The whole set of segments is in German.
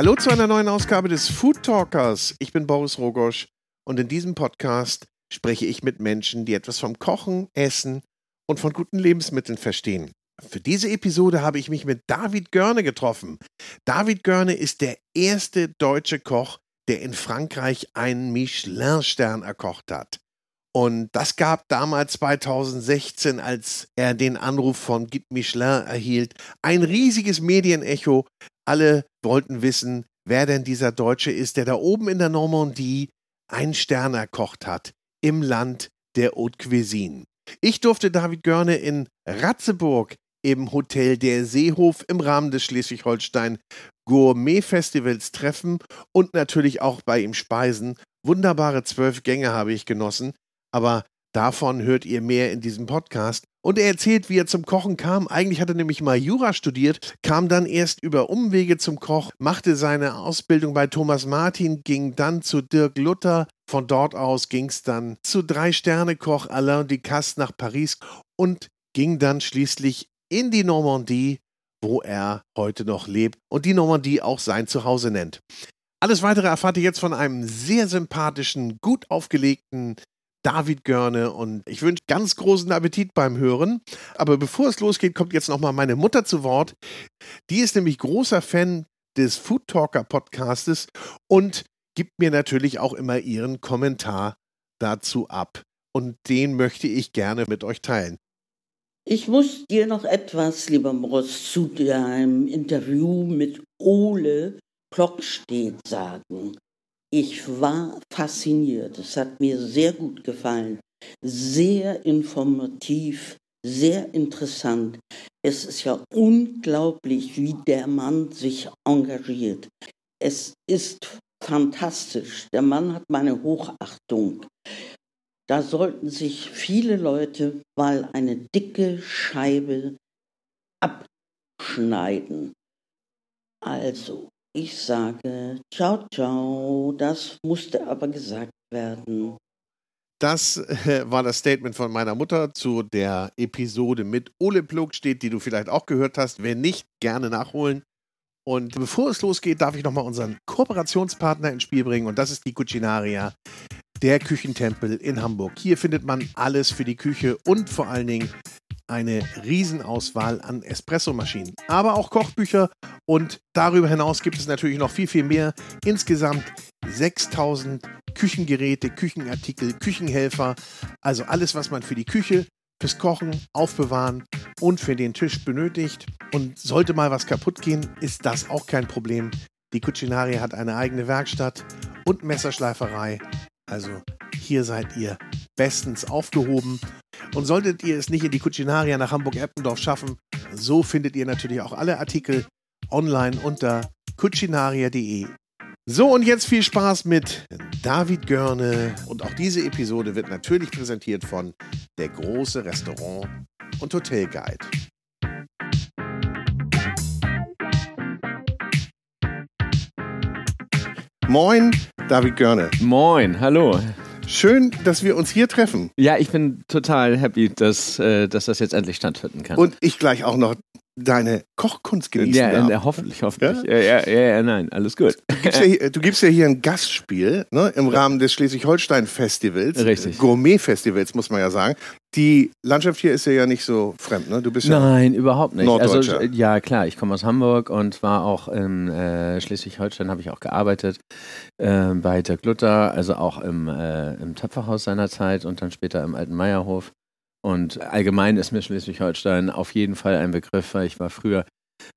Hallo zu einer neuen Ausgabe des Food Talkers. Ich bin Boris Rogosch und in diesem Podcast spreche ich mit Menschen, die etwas vom Kochen, Essen und von guten Lebensmitteln verstehen. Für diese Episode habe ich mich mit David Görne getroffen. David Görne ist der erste deutsche Koch, der in Frankreich einen Michelin-Stern erkocht hat. Und das gab damals 2016, als er den Anruf von Guy Michelin erhielt, ein riesiges Medienecho. Alle wollten wissen, wer denn dieser Deutsche ist, der da oben in der Normandie einen Stern erkocht hat im Land der Haute Cuisine. Ich durfte David Görne in Ratzeburg im Hotel Der Seehof im Rahmen des Schleswig-Holstein Gourmet Festivals treffen und natürlich auch bei ihm speisen. Wunderbare zwölf Gänge habe ich genossen, aber davon hört ihr mehr in diesem Podcast. Und er erzählt, wie er zum Kochen kam. Eigentlich hat er nämlich mal Jura studiert, kam dann erst über Umwege zum Koch, machte seine Ausbildung bei Thomas Martin, ging dann zu Dirk Luther. Von dort aus ging es dann zu Drei-Sterne-Koch Alain Ducasse nach Paris und ging dann schließlich in die Normandie, wo er heute noch lebt und die Normandie auch sein Zuhause nennt. Alles weitere erfahrt ihr jetzt von einem sehr sympathischen, gut aufgelegten David Görne und ich wünsche ganz großen Appetit beim Hören. Aber bevor es losgeht, kommt jetzt nochmal meine Mutter zu Wort. Die ist nämlich großer Fan des Food Talker Podcastes und gibt mir natürlich auch immer ihren Kommentar dazu ab. Und den möchte ich gerne mit euch teilen. Ich muss dir noch etwas, lieber Moritz, zu deinem Interview mit Ole Klockstedt sagen. Ich war fasziniert. Es hat mir sehr gut gefallen. Sehr informativ, sehr interessant. Es ist ja unglaublich, wie der Mann sich engagiert. Es ist fantastisch. Der Mann hat meine Hochachtung. Da sollten sich viele Leute mal eine dicke Scheibe abschneiden. Also, ich sage ciao, ciao. Das musste aber gesagt werden. Das äh, war das Statement von meiner Mutter zu der Episode mit Ole Plogstedt, die du vielleicht auch gehört hast. Wenn nicht, gerne nachholen. Und bevor es losgeht, darf ich nochmal unseren Kooperationspartner ins Spiel bringen und das ist die Cucinaria der Küchentempel in Hamburg. Hier findet man alles für die Küche und vor allen Dingen eine Riesenauswahl an Espressomaschinen, aber auch Kochbücher und darüber hinaus gibt es natürlich noch viel, viel mehr. Insgesamt 6000 Küchengeräte, Küchenartikel, Küchenhelfer, also alles, was man für die Küche, fürs Kochen, Aufbewahren und für den Tisch benötigt. Und sollte mal was kaputt gehen, ist das auch kein Problem. Die Cucinaria hat eine eigene Werkstatt und Messerschleiferei also hier seid ihr bestens aufgehoben. Und solltet ihr es nicht in die Cucinaria nach Hamburg-Eppendorf schaffen, so findet ihr natürlich auch alle Artikel online unter cucinaria.de. So, und jetzt viel Spaß mit David Görne. Und auch diese Episode wird natürlich präsentiert von der große Restaurant- und Hotelguide. Moin, David Görne. Moin, hallo. Schön, dass wir uns hier treffen. Ja, ich bin total happy, dass, äh, dass das jetzt endlich stattfinden kann. Und ich gleich auch noch deine Kochkunst genießen ja, darf. Ja, hoffentlich, hoffentlich. Ja? Ja, ja, ja, nein, alles gut. Du gibst ja hier, gibst ja hier ein Gastspiel ne, im Rahmen des Schleswig-Holstein-Festivals. Richtig. Gourmet-Festivals, muss man ja sagen. Die Landschaft hier ist ja, nicht so fremd, ne? Du bist ja Nein, überhaupt nicht. Norddeutscher. Also, ja, klar, ich komme aus Hamburg und war auch in äh, Schleswig-Holstein, habe ich auch gearbeitet äh, bei Dirk Luther, also auch im, äh, im Töpferhaus seinerzeit und dann später im Alten Meierhof. Und allgemein ist mir Schleswig-Holstein auf jeden Fall ein Begriff, weil ich war früher,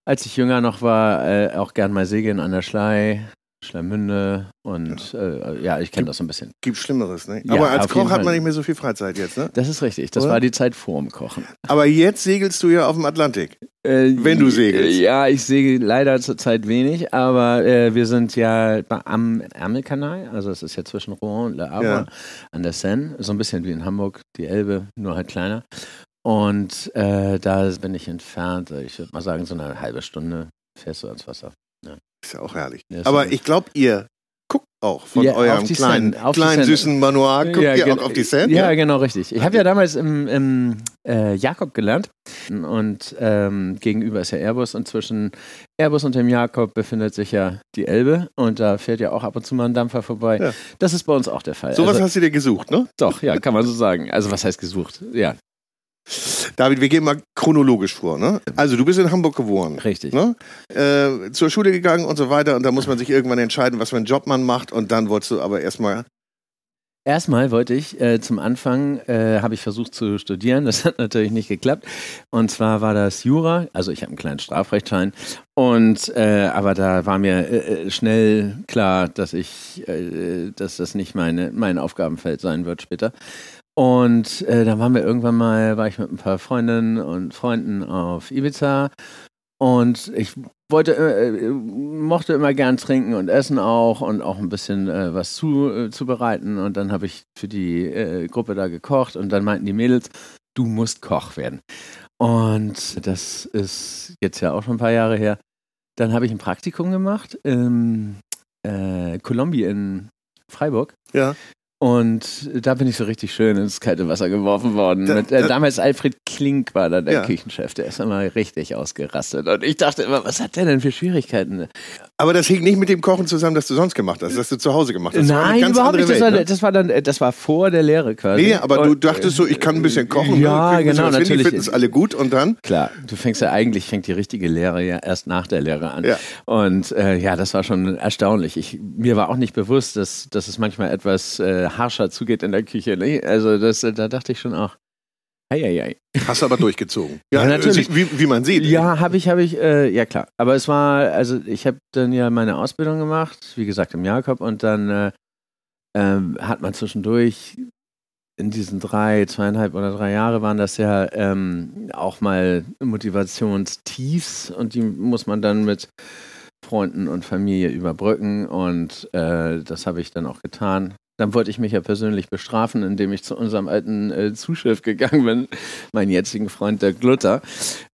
als ich jünger noch war, äh, auch gern mal segeln an der Schlei, Schleimünde und ja, äh, ja ich kenne das so ein bisschen. Gibt Schlimmeres, ne? Ja, Aber als auf Koch hat man nicht mehr so viel Freizeit jetzt, ne? Das ist richtig, das Oder? war die Zeit vor dem Kochen. Aber jetzt segelst du ja auf dem Atlantik. Äh, Wenn du segelst. Ja, ich segel leider zurzeit wenig, aber äh, wir sind ja am Ärmelkanal, also es ist ja zwischen Rouen und Le Havre Ja. an der Seine, so ein bisschen wie in Hamburg, die Elbe, nur halt kleiner. Und äh, da bin ich entfernt, ich würde mal sagen, so eine halbe Stunde fährst du ans Wasser. Ist ja auch herrlich. Ja, Aber ich glaube, ihr guckt auch von Ja, auf eurem die kleinen, kleinen süßen Manoir, guckt ihr gen- auch auf die Seine? Ja, genau, richtig. Ich habe ja damals im, im äh, Jakob gelernt. Und ähm, gegenüber ist ja Airbus und zwischen Airbus und dem Jakob befindet sich ja die Elbe und da fährt ja auch ab und zu mal ein Dampfer vorbei. Ja. Das ist bei uns auch der Fall. Sowas also, hast du dir gesucht, ne? Doch, ja, kann man so sagen. Also was heißt gesucht? Ja, David, wir gehen mal chronologisch vor. Ne? Also du bist in Hamburg geboren. Richtig. Ne? Äh, zur Schule gegangen und so weiter. Und da muss man sich irgendwann entscheiden, was für einen Job man macht. Und dann wolltest du aber erstmal Erstmal wollte ich äh, zum Anfang, äh, habe ich versucht zu studieren, das hat natürlich nicht geklappt. Und zwar war das Jura, also ich habe einen kleinen Strafrechtschein. Und äh, aber da war mir äh, äh, schnell klar, dass ich, dass das nicht meine, mein Aufgabenfeld sein wird später. Und äh, dann waren wir irgendwann mal, war ich mit ein paar Freundinnen und Freunden auf Ibiza und ich wollte, äh, äh, mochte immer gern trinken und essen auch und auch ein bisschen äh, was zu, äh, zubereiten. Und dann habe ich für die äh, Gruppe da gekocht und dann meinten die Mädels, du musst Koch werden. Und das ist jetzt ja auch schon ein paar Jahre her. Dann habe ich ein Praktikum gemacht äh, Columbia in Freiburg. Ja. Und da bin ich so richtig schön ins kalte Wasser geworfen worden. Da, Mit, äh, damals Alfred Klink war da der ja. Küchenchef, der ist immer richtig ausgerastet. Und ich dachte immer, was hat der denn für Schwierigkeiten? Aber das hing nicht mit dem Kochen zusammen, das du sonst gemacht hast, das du zu Hause gemacht hast. Das Nein, überhaupt nicht. Das, Welt, war, ne? das, war, dann, das war vor der Lehre quasi. Nee, aber und, du dachtest so, ich kann ein bisschen kochen. Ja, genau, natürlich. Ich finde es alle gut und dann? Klar, du fängst ja eigentlich, fängt die richtige Lehre ja erst nach der Lehre an. Ja. Und äh, ja, das war schon erstaunlich. Ich, mir war auch nicht bewusst, dass, dass es manchmal etwas äh, harscher zugeht in der Küche. Ne? Also das, da dachte ich schon auch. Eieiei. Hast du aber durchgezogen. Ja, ja natürlich. Wie, wie, man sieht. Ja, habe ich, habe ich, äh, ja klar. Aber es war, also ich habe dann ja meine Ausbildung gemacht, wie gesagt im Jakob, und dann äh, äh, hat man zwischendurch in diesen drei, zweieinhalb oder drei Jahre waren das ja ähm, auch mal Motivationstiefs und die muss man dann mit Freunden und Familie überbrücken und äh, das habe ich dann auch getan. Dann wollte ich mich ja persönlich bestrafen, indem ich zu unserem alten äh, Zuschiff gegangen bin, meinen jetzigen Freund der Glutter.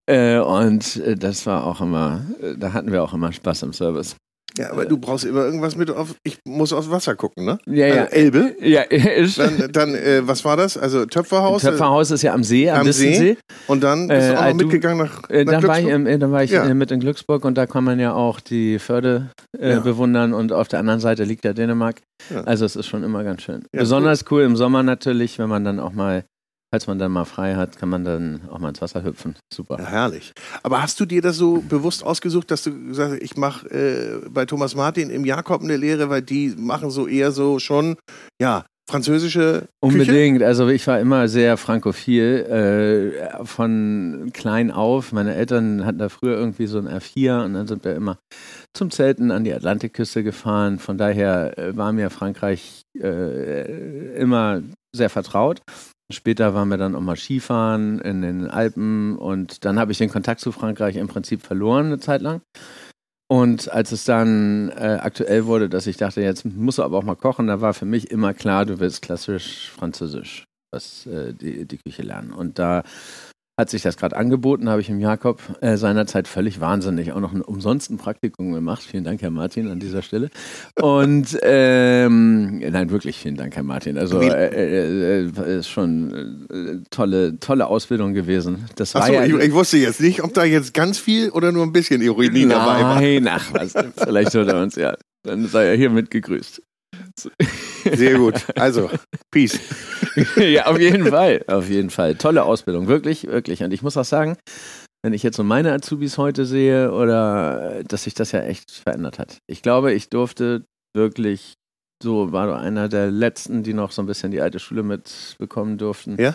Äh, und äh, das war auch immer, äh, da hatten wir auch immer Spaß im Service. Ja, aber du brauchst immer irgendwas mit auf, ich muss aufs Wasser gucken, ne? Ja, ja. Also Elbe? Ja, ist. Dann, dann äh, was war das? Also Töpferhaus? Töpferhaus ist ja am See, am, am See. Und dann bist du auch äh, noch mitgegangen nach, äh, nach dann, war ich, äh, dann war ich ja. mit in Glücksburg und da kann man ja auch die Förde äh, ja. bewundern und auf der anderen Seite liegt ja Dänemark. Ja. Also es ist schon immer ganz schön. Besonders cool. cool im Sommer natürlich, wenn man dann auch mal falls man dann mal frei hat, kann man dann auch mal ins Wasser hüpfen. Super. Ja, herrlich. Aber hast du dir das so bewusst ausgesucht, dass du gesagt hast, ich mache äh, bei Thomas Martin im Jakob eine Lehre, weil die machen so eher so schon, ja, französische Unbedingt. Küche? Also ich war immer sehr frankophil äh, von klein auf. Meine Eltern hatten da früher irgendwie so ein R4 und dann sind wir immer zum Zelten an die Atlantikküste gefahren. Von daher äh, war mir Frankreich äh, immer sehr vertraut. Später waren wir dann auch mal Skifahren in den Alpen und dann habe ich den Kontakt zu Frankreich im Prinzip verloren eine Zeit lang. Und als es dann äh, aktuell wurde, dass ich dachte, jetzt musst du aber auch mal kochen, da war für mich immer klar, du willst klassisch Französisch, was äh, die, die Küche lernen. Und da hat sich das gerade angeboten, habe ich im Jakob äh, seinerzeit völlig wahnsinnig auch noch ein umsonsten Praktikum gemacht. Vielen Dank, Herr Martin, an dieser Stelle. Und ähm, nein, wirklich vielen Dank, Herr Martin. Also äh, äh, äh, ist schon äh, tolle, tolle Ausbildung gewesen. Das war Achso, ja, ich, ich, wusste jetzt nicht, ob da jetzt ganz viel oder nur ein bisschen Ironie dabei war. Nein, ach was, vielleicht hört er uns ja. Dann sei er hiermit gegrüßt. Sehr gut. Also, Peace. ja, auf jeden Fall. Auf jeden Fall. Tolle Ausbildung. Wirklich, wirklich. Und ich muss auch sagen, wenn ich jetzt so meine Azubis heute sehe, oder dass sich das ja echt verändert hat. Ich glaube, ich durfte wirklich, so war einer der letzten, die noch so ein bisschen die alte Schule mitbekommen durften. Ja.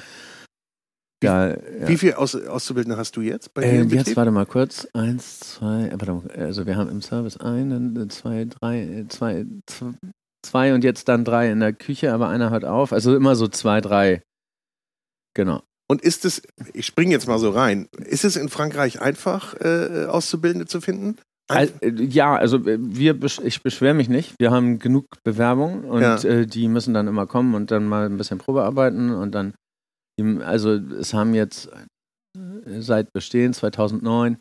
Wie, ja, wie viele Aus Auszubildende hast du jetzt bei äh, Jetzt warte mal kurz. Eins, zwei, warte mal, also wir haben im Service einen, zwei, drei, zwei, zwei zwei und jetzt dann drei in der Küche, aber einer hört auf. Also immer so zwei, drei. Genau. Und ist es, ich springe jetzt mal so rein, ist es in Frankreich einfach, äh, Auszubildende zu finden? Ein also, ja, also äh, wir, ich beschwere mich nicht. Wir haben genug Bewerbungen und ja. äh, die müssen dann immer kommen und dann mal ein bisschen Probe arbeiten und dann, also es haben jetzt äh, seit Bestehen 2009 äh,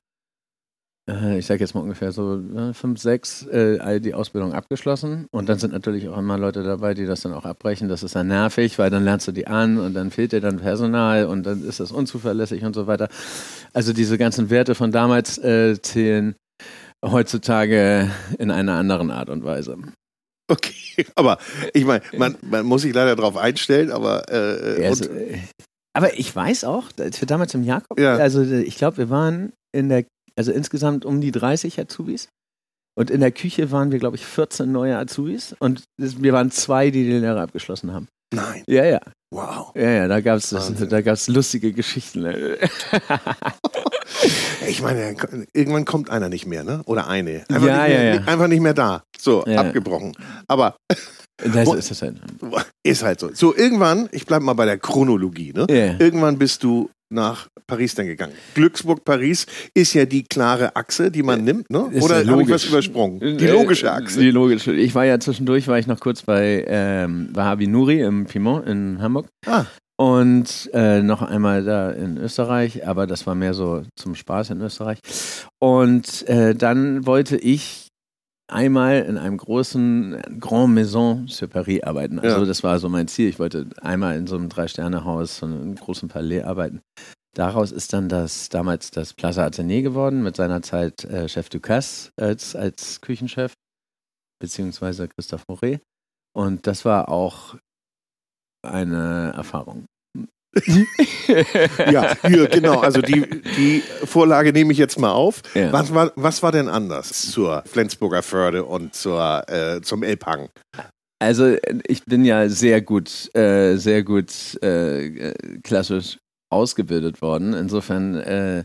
ich sage jetzt mal ungefähr so äh, fünf, sechs, äh, all die Ausbildung abgeschlossen. Und dann sind natürlich auch immer Leute dabei, die das dann auch abbrechen. Das ist dann nervig, weil dann lernst du die an und dann fehlt dir dann Personal und dann ist das unzuverlässig und so weiter. Also diese ganzen Werte von damals äh, zählen heutzutage in einer anderen Art und Weise. Okay, aber ich meine, man, man muss sich leider darauf einstellen, aber. Äh, Ja, also, äh, aber ich weiß auch, als wir damals im Jakob, Ja. also äh, ich glaube, wir waren in der, also insgesamt um die 30 Azubis. Und in der Küche waren wir, glaube ich, 14 neue Azubis. Und wir waren zwei, die die Lehre abgeschlossen haben. nein, Ja, ja. wow. Ja, ja, da gab es lustige Geschichten. ne? Ich meine, irgendwann kommt einer nicht mehr, ne? Oder eine. Einfach, Ja, nicht, mehr, ja, ja. einfach nicht mehr da. So, Ja. abgebrochen. Aber Das ist das halt. ist halt so. So, irgendwann, ich bleibe mal bei der Chronologie, ne? Irgendwann bist du nach Paris dann gegangen. Glücksburg-Paris ist ja die klare Achse, die man nimmt, ne? Ist Oder habe ich was übersprungen? Die Äh, logische Achse. Die logische. Ich war ja zwischendurch, war ich noch kurz bei ähm, Wahabi Nuri im Piemont in Hamburg. Ah. Und äh, noch einmal da in Österreich, aber das war mehr so zum Spaß in Österreich. Und äh, dann wollte ich einmal in einem großen Grand Maison sur Paris arbeiten. Also Ja. das war so mein Ziel. Ich wollte einmal in so einem Drei-Sterne-Haus, so einem großen Palais arbeiten. Daraus ist dann das damals das Plaza Athénée geworden, mit seiner Zeit äh, Chef Ducasse als, als Küchenchef, beziehungsweise Christoph Moret. Und das war auch eine Erfahrung. Ja, hier, genau. Also die, die Vorlage nehme ich jetzt mal auf. Ja. Was, war, was war denn anders zur Flensburger Förde und zur, äh, zum Elbhang? Also ich bin ja sehr gut, äh, sehr gut äh, äh, klassisch ausgebildet worden. Insofern, äh,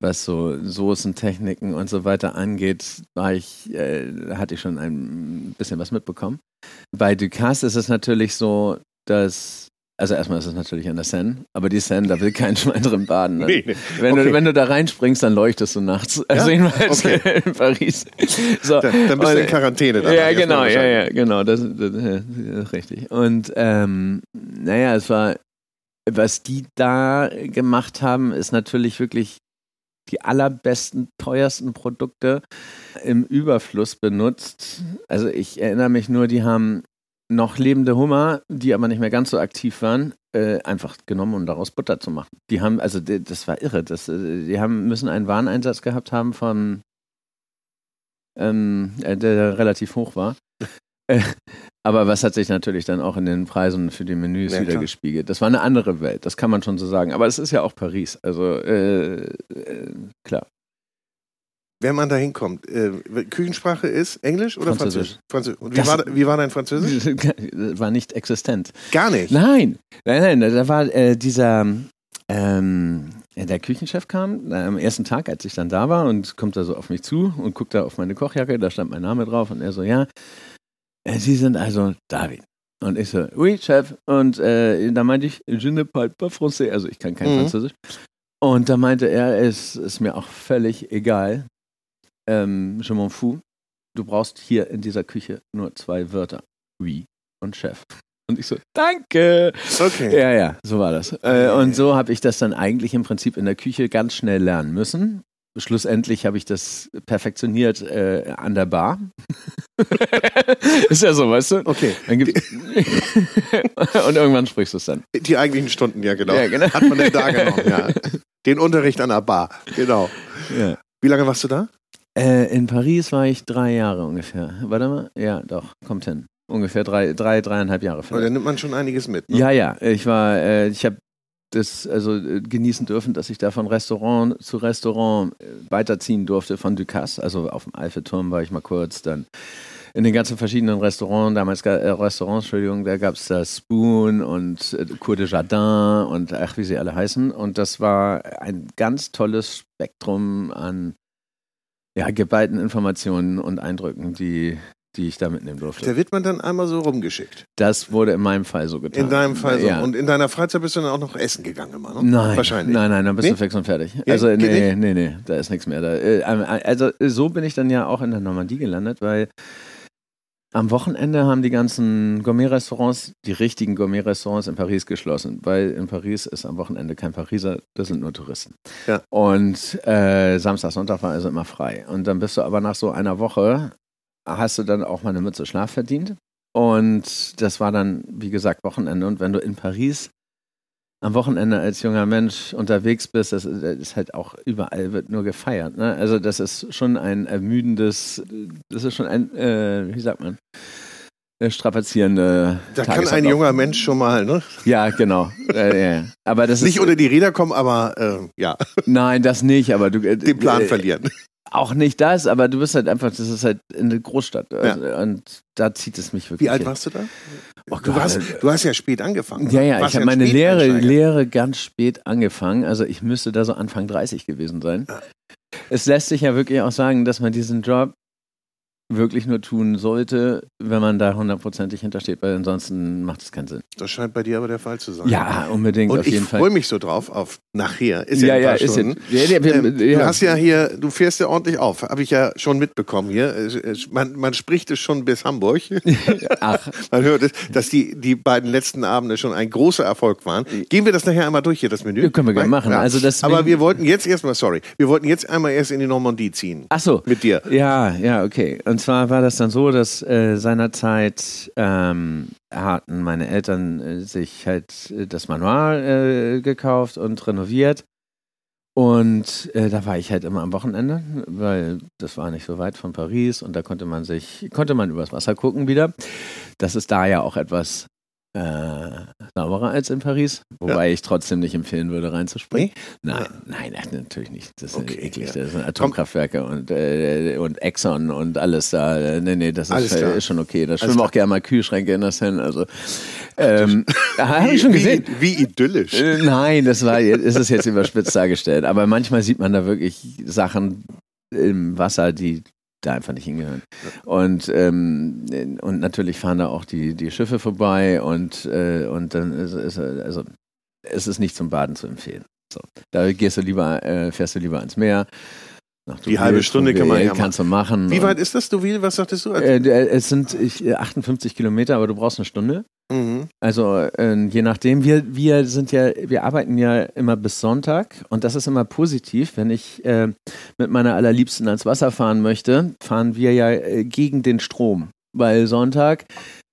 was so Soßentechniken und so weiter angeht, war ich, äh, hatte ich schon ein bisschen was mitbekommen. Bei Ducasse ist es natürlich so, dass also erstmal ist es natürlich an der Seine, aber die Seine, da will kein Schwein drin baden. Ne? Nee, nee. Wenn, Okay. du, wenn du da reinspringst, dann leuchtest du nachts. Also Ja? jedenfalls Okay. in Paris. So. Dann, dann bist du Und- in Quarantäne. Dann ja, genau, ja, wahrscheinlich. ja, genau, das, das, das ist richtig. Und ähm, naja, es war, was die da gemacht haben, ist natürlich wirklich die allerbesten, teuersten Produkte im Überfluss benutzt. Also ich erinnere mich nur, die haben noch lebende Hummer, die aber nicht mehr ganz so aktiv waren, äh, einfach genommen, um daraus Butter zu machen. Die haben, also die, das war irre. Das, äh, die haben müssen einen Wareneinsatz gehabt haben von ähm, äh, der relativ hoch war. Äh, aber was hat sich natürlich dann auch in den Preisen für die Menüs Ja, wieder klar. gespiegelt? Das war eine andere Welt, das kann man schon so sagen. Aber es ist ja auch Paris, also äh, äh, klar. Wenn man da hinkommt, äh, Küchensprache ist Englisch oder Französisch. Französisch? Französisch. Und wie, war, wie war dein Französisch? war nicht existent. Gar nicht. Nein, nein, nein, da war äh, dieser, ähm, der Küchenchef kam äh, am ersten Tag, als ich dann da war und kommt da so auf mich zu und guckt da auf meine Kochjacke, da stand mein Name drauf und er so, ja, äh, Sie sind also David. Und ich so, oui, Chef. Und äh, da meinte ich, je ne parle pas français, also ich kann kein Mhm. Französisch. Und da meinte er, es ist mir auch völlig egal, ähm, je m'en fous, du brauchst hier in dieser Küche nur zwei Wörter, oui und Chef. Und ich so, danke. Okay. Ja, ja, so war das. Äh, und so habe ich das dann eigentlich im Prinzip in der Küche ganz schnell lernen müssen. Schlussendlich habe ich das perfektioniert äh, an der Bar. Ist ja so, weißt du? Okay. Und irgendwann sprichst du es dann. Die eigentlichen Stunden, ja genau. Ja, genau. Hat man denn da genommen, ja. Den Unterricht an der Bar, genau. Ja. Wie lange warst du da? Äh, in Paris war ich drei Jahre ungefähr. Warte mal. Ja, doch, kommt hin. Ungefähr drei, drei dreieinhalb Jahre Oh, da vielleicht. nimmt man schon einiges mit. Ne? Ja, ja. Ich war, äh, ich habe das also äh, genießen dürfen, dass ich da von Restaurant zu Restaurant äh, weiterziehen durfte von Ducasse. Also auf dem Eiffelturm war ich mal kurz, dann in den ganzen verschiedenen Restaurants, damals äh, Restaurants, Entschuldigung, da gab es da Spoon und äh, Cour de Jardin und ach, wie sie alle heißen. Und das war ein ganz tolles Spektrum an ja, geballten Informationen und Eindrücken, die, die ich da mitnehmen durfte. Da wird man dann einmal so rumgeschickt. Das wurde in meinem Fall so getan. In deinem Fall so. Ja. Und in deiner Freizeit bist du dann auch noch essen gegangen immer, ne? Nein, Wahrscheinlich. Nein, nein, dann bist Nee? du fix und fertig. Ja, also nee, nee, nee, da ist nichts mehr. Da, äh, also so bin ich dann ja auch in der Normandie gelandet, weil am Wochenende haben die ganzen Gourmet-Restaurants, die richtigen Gourmet-Restaurants in Paris geschlossen, weil in Paris ist am Wochenende kein Pariser, das sind nur Touristen. Ja. Und äh, Samstag, Sonntag war also immer frei. Und dann bist du aber nach so einer Woche, hast du dann auch mal eine Mütze Schlaf verdient. Und das war dann, wie gesagt, Wochenende. Und wenn du in Paris am Wochenende als junger Mensch unterwegs bist, das ist halt auch überall wird nur gefeiert. Ne? Also das ist schon ein ermüdendes, das ist schon ein, äh, wie sagt man, äh, strapazierende. Da kann ein junger Mensch schon mal, ne? Ja, genau. äh, ja. Aber das nicht ist, unter die Räder kommen, aber äh, ja. Nein, das nicht. Aber du äh, den Plan verlieren. Auch nicht das, aber du bist halt einfach, das ist halt eine Großstadt. Ja. Und da zieht es mich wirklich. Wie alt hin. warst du da? Oh du, hast, du hast ja spät angefangen. Ja, ja, ich habe meine Lehre, Lehre ganz spät angefangen. Also ich müsste da so Anfang 30 gewesen sein. Ja. Es lässt sich ja wirklich auch sagen, dass man diesen Job wirklich nur tun sollte, wenn man da hundertprozentig hintersteht, weil ansonsten macht es keinen Sinn. Das scheint bei dir aber der Fall zu sein. Ja, unbedingt, Und auf jeden Fall. Ich freue mich so drauf auf nachher. Ist ja, ja, ja ist. Ja, ja, ähm, Du hast ja hier, du fährst ja ordentlich auf, habe ich ja schon mitbekommen hier. Man, man spricht es schon bis Hamburg. Ach. man hört es, dass die, die beiden letzten Abende schon ein großer Erfolg waren. Gehen wir das nachher einmal durch hier, das Menü? Ja, können wir gerne machen. Also das aber wir wollten jetzt erstmal, sorry, wir wollten jetzt einmal erst in die Normandie ziehen. Ach so. Mit dir. Ja, ja, okay. Und zwar war das dann so, dass äh, seinerzeit ähm, hatten meine Eltern äh, sich halt äh, das Manual äh, gekauft und renoviert. Und äh, da war ich halt immer am Wochenende, weil das war nicht so weit von Paris und da konnte man sich, konnte man übers Wasser gucken wieder. Das ist da ja auch etwas sauberer als in Paris, wobei ja. ich trotzdem nicht empfehlen würde, reinzuspringen. Nee? Nein, nein, natürlich nicht. Das ist okay, eklig. Ja. Das sind Atomkraftwerke und, äh, und Exxon und alles da. Nee, nee, das ist, ist, schon okay. Da schwimmen auch gerne mal Kühlschränke in das hin. Also, ähm, habe ich schon gesehen. Wie, wie idyllisch. Äh, nein, das war, ist es jetzt überspitzt dargestellt. Aber manchmal sieht man da wirklich Sachen im Wasser, die da einfach nicht hingehören. Und, ähm, und natürlich fahren da auch die, die Schiffe vorbei und, äh, und dann ist, ist also es ist nicht zum Baden zu empfehlen. So. Da gehst du lieber, äh, fährst du lieber ans Meer. Die halbe Stunde kann man ja kannst du machen. Wie weit ist das, Deauville? Was sagtest du? Äh, es sind ich, 58 Kilometer, aber du brauchst eine Stunde. Mhm. Also äh, je nachdem, wir, wir sind ja, wir arbeiten ja immer bis Sonntag und das ist immer positiv. Wenn ich äh, mit meiner Allerliebsten ans Wasser fahren möchte, fahren wir ja äh, gegen den Strom, weil Sonntag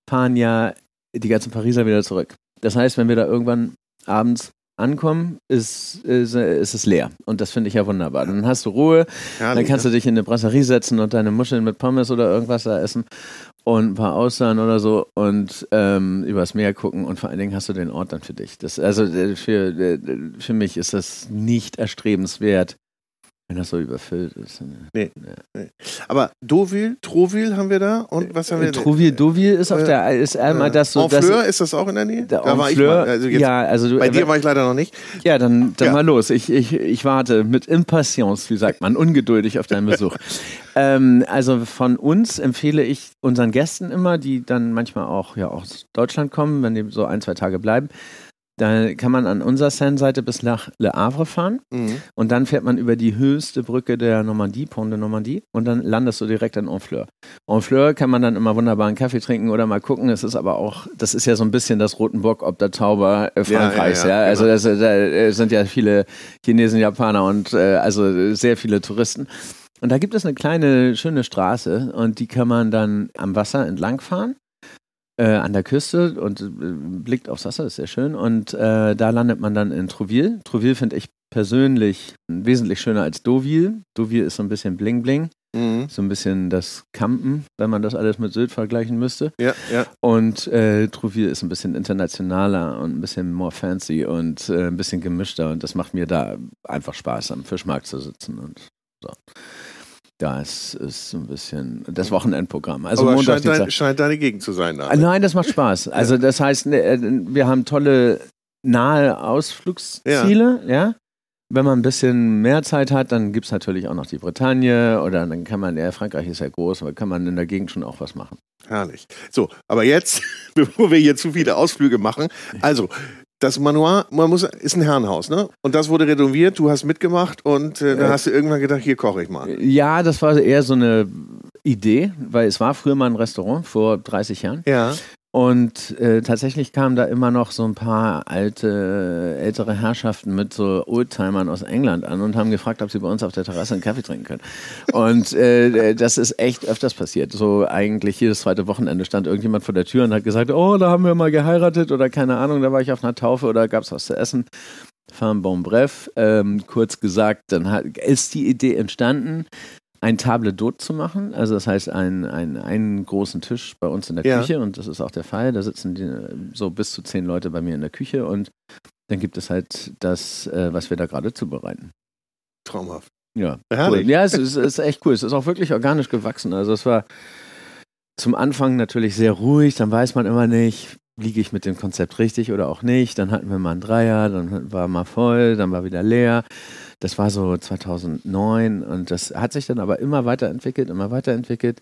fahren ja die ganzen Pariser wieder zurück. Das heißt, wenn wir da irgendwann abends ankommen, ist, ist, ist es leer. Und das finde ich ja wunderbar. Dann hast du Ruhe, Herrlich, dann kannst du dich in eine Brasserie setzen und deine Muscheln mit Pommes oder irgendwas da essen und ein paar Austern oder so und ähm, übers Meer gucken und vor allen Dingen hast du den Ort dann für dich. Das, also äh, für, äh, für mich ist das nicht erstrebenswert, wenn das so überfüllt ist. Nee. nee. Aber Deauville, Trouville haben wir da und was haben wir da? Trouville, Deauville ist auf äh, der, ist einmal das so. Honfleur, ist das auch in der Nähe? Der da war ich mal. Also ja, also du, bei dir war ich leider noch nicht. Ja, dann, dann ja. mal los. Ich, ich, ich warte mit Impatience, wie sagt man, ungeduldig auf deinen Besuch. ähm, also von uns empfehle ich unseren Gästen immer, die dann manchmal auch ja, aus Deutschland kommen, wenn die so ein, zwei Tage bleiben, da kann man an unserer Seine-Seite bis nach Le Havre fahren mhm. und dann fährt man über die höchste Brücke der Normandie, Pont de Normandie, und dann landest du direkt in Honfleur. Honfleur kann man dann immer wunderbar einen Kaffee trinken oder mal gucken. Es ist aber auch, das ist ja so ein bisschen das Rotenburg ob der Tauber äh, Frankreichs, ja. ja, ja. Also genau. das, da äh, sind ja viele Chinesen, Japaner und äh, also sehr viele Touristen. Und da gibt es eine kleine, schöne Straße und die kann man dann am Wasser entlang fahren äh, an der Küste und äh, blickt aufs Wasser, ist sehr schön. Und äh, da landet man dann in Trouville. Trouville finde ich persönlich wesentlich schöner als Deauville. Deauville ist so ein bisschen bling-bling. Mhm. So ein bisschen das Campen, wenn man das alles mit Sylt vergleichen müsste. Ja, ja. Und äh, Trouville ist ein bisschen internationaler und ein bisschen more fancy und äh, ein bisschen gemischter. Und das macht mir da einfach Spaß, am Fischmarkt zu sitzen und so. Das ist so ein bisschen das Wochenendprogramm. Also Aber Montag, scheint, dein, scheint deine Gegend zu sein. Dann. Nein, das macht Spaß. Also das heißt, ne, äh, wir haben tolle nahe Ausflugsziele, ja. ja. Wenn man ein bisschen mehr Zeit hat, dann gibt es natürlich auch noch die Bretagne oder dann kann man, ja, Frankreich ist ja groß, aber kann man in der Gegend schon auch was machen. Herrlich. So, aber jetzt, bevor wir hier zu viele Ausflüge machen, also das Manoir, man muss, ist ein Herrenhaus, ne? Und das wurde renoviert, du hast mitgemacht und äh, dann hast du irgendwann gedacht, hier koche ich mal. Ja, das war eher so eine Idee, weil es war früher mal ein Restaurant vor 30 Jahren. Ja. Und äh, tatsächlich kamen da immer noch so ein paar alte, ältere Herrschaften mit so Oldtimern aus England an und haben gefragt, ob sie bei uns auf der Terrasse einen Kaffee trinken können. Und äh, das ist echt öfters passiert. So eigentlich jedes zweite Wochenende stand irgendjemand vor der Tür und hat gesagt, oh, da haben wir mal geheiratet oder keine Ahnung, da war ich auf einer Taufe oder gab es was zu essen. Farm Bon Bref, ähm, kurz gesagt, dann hat, ist die Idee entstanden, ein Table d'hôte zu machen. Also das heißt, ein, ein, einen großen Tisch bei uns in der Ja. Küche und das ist auch der Fall. Da sitzen die, so bis zu zehn Leute bei mir in der Küche und dann gibt es halt das, äh, was wir da gerade zubereiten. Traumhaft. Ja, Herrlich. cool. ja, es ist, es ist echt cool. Es ist auch wirklich organisch gewachsen. Also es war zum Anfang natürlich sehr ruhig. Dann weiß man immer nicht, liege ich mit dem Konzept richtig oder auch nicht. Dann hatten wir mal einen Dreier, dann war mal voll, dann war wieder leer. Das war so 2009 und das hat sich dann aber immer weiterentwickelt, immer weiterentwickelt.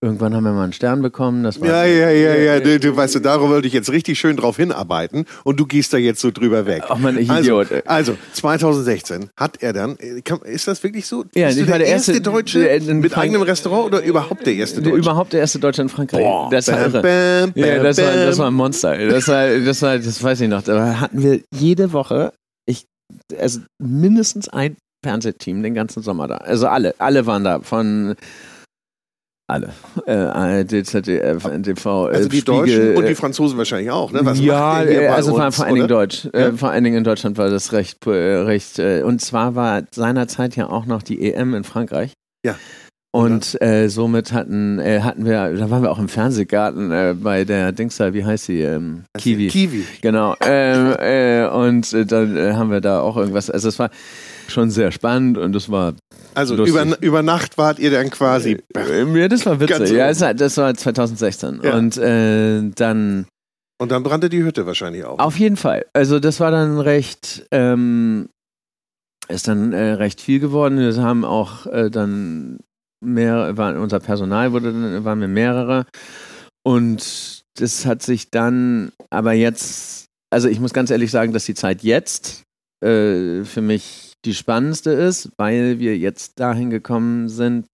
Irgendwann haben wir mal einen Stern bekommen. Das war Ja, ja, ja, ja. Du, du weißt, du, darüber wollte ich jetzt richtig schön drauf hinarbeiten und du gehst da jetzt so drüber weg. Ach man, ich Also, Idiot. ey. also 2016 hat er dann, äh, ist das wirklich so? Ja, Bist ich war der der erste, erste- Deutsche der in mit Frank- eigenem Restaurant oder überhaupt der erste Deutsche? Überhaupt der erste Deutsche in Frankreich. Boah, das war bam, bam, Ja, bam, das war, das war ein Monster. Das war, das war, das weiß ich noch. Da hatten wir jede Woche, ich, also mindestens ein Fernsehteam den ganzen Sommer da. Also alle, alle waren da. Von alle. Äh, ARD, ZDF, NTV, äh, Also die Spiegel, Deutschen und äh, die Franzosen wahrscheinlich auch, ne? Was ja, macht ihr hier äh, bei also vor, uns, vor allen Dingen oder? Deutsch. Äh, Ja? vor allen Dingen in Deutschland war das recht, äh, recht. Äh, und zwar war seinerzeit ja auch noch die EM in Frankreich. Ja. Und äh, somit hatten, äh, hatten wir, da waren wir auch im Fernsehgarten äh, bei der Dings da, wie heißt sie? Ähm, Kiwi. Kiwi. Genau. Ähm, äh, und äh, dann äh, haben wir da auch irgendwas. Also es war schon sehr spannend und es war Also über, über Nacht wart ihr dann quasi. äh, ja, das war witzig. Ja, das war, das war 2016. Ja. Und äh, dann Und dann brannte die Hütte wahrscheinlich auch. Auf jeden Fall. Also das war dann recht, ähm, ist dann äh, recht viel geworden. Wir haben auch äh, dann mehr, war, unser Personal wurde dann, waren wir mehrere. Und das hat sich dann, aber jetzt, also ich muss ganz ehrlich sagen, dass die Zeit jetzt äh, für mich die spannendste ist, weil wir jetzt dahin gekommen sind,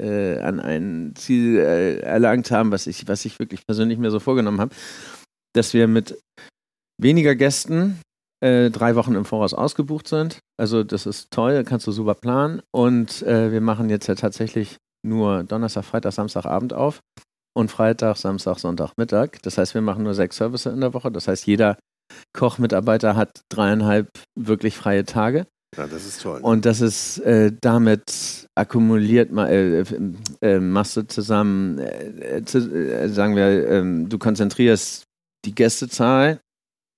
äh, an ein Ziel äh, erlangt haben, was ich, was ich wirklich persönlich mir so vorgenommen habe, dass wir mit weniger Gästen äh, drei Wochen im Voraus ausgebucht sind. Also das ist toll, kannst du super planen. Und äh, wir machen jetzt ja tatsächlich nur Donnerstag, Freitag, Samstagabend auf und Freitag, Samstag, Sonntag, Mittag. Das heißt, wir machen nur sechs Services in der Woche. Das heißt, jeder Kochmitarbeiter hat dreieinhalb wirklich freie Tage. Ja, das ist toll. Und das ist äh, damit akkumuliert, äh, äh, machst du zusammen, äh, zu, äh, sagen wir, ähm, du konzentrierst die Gästezahl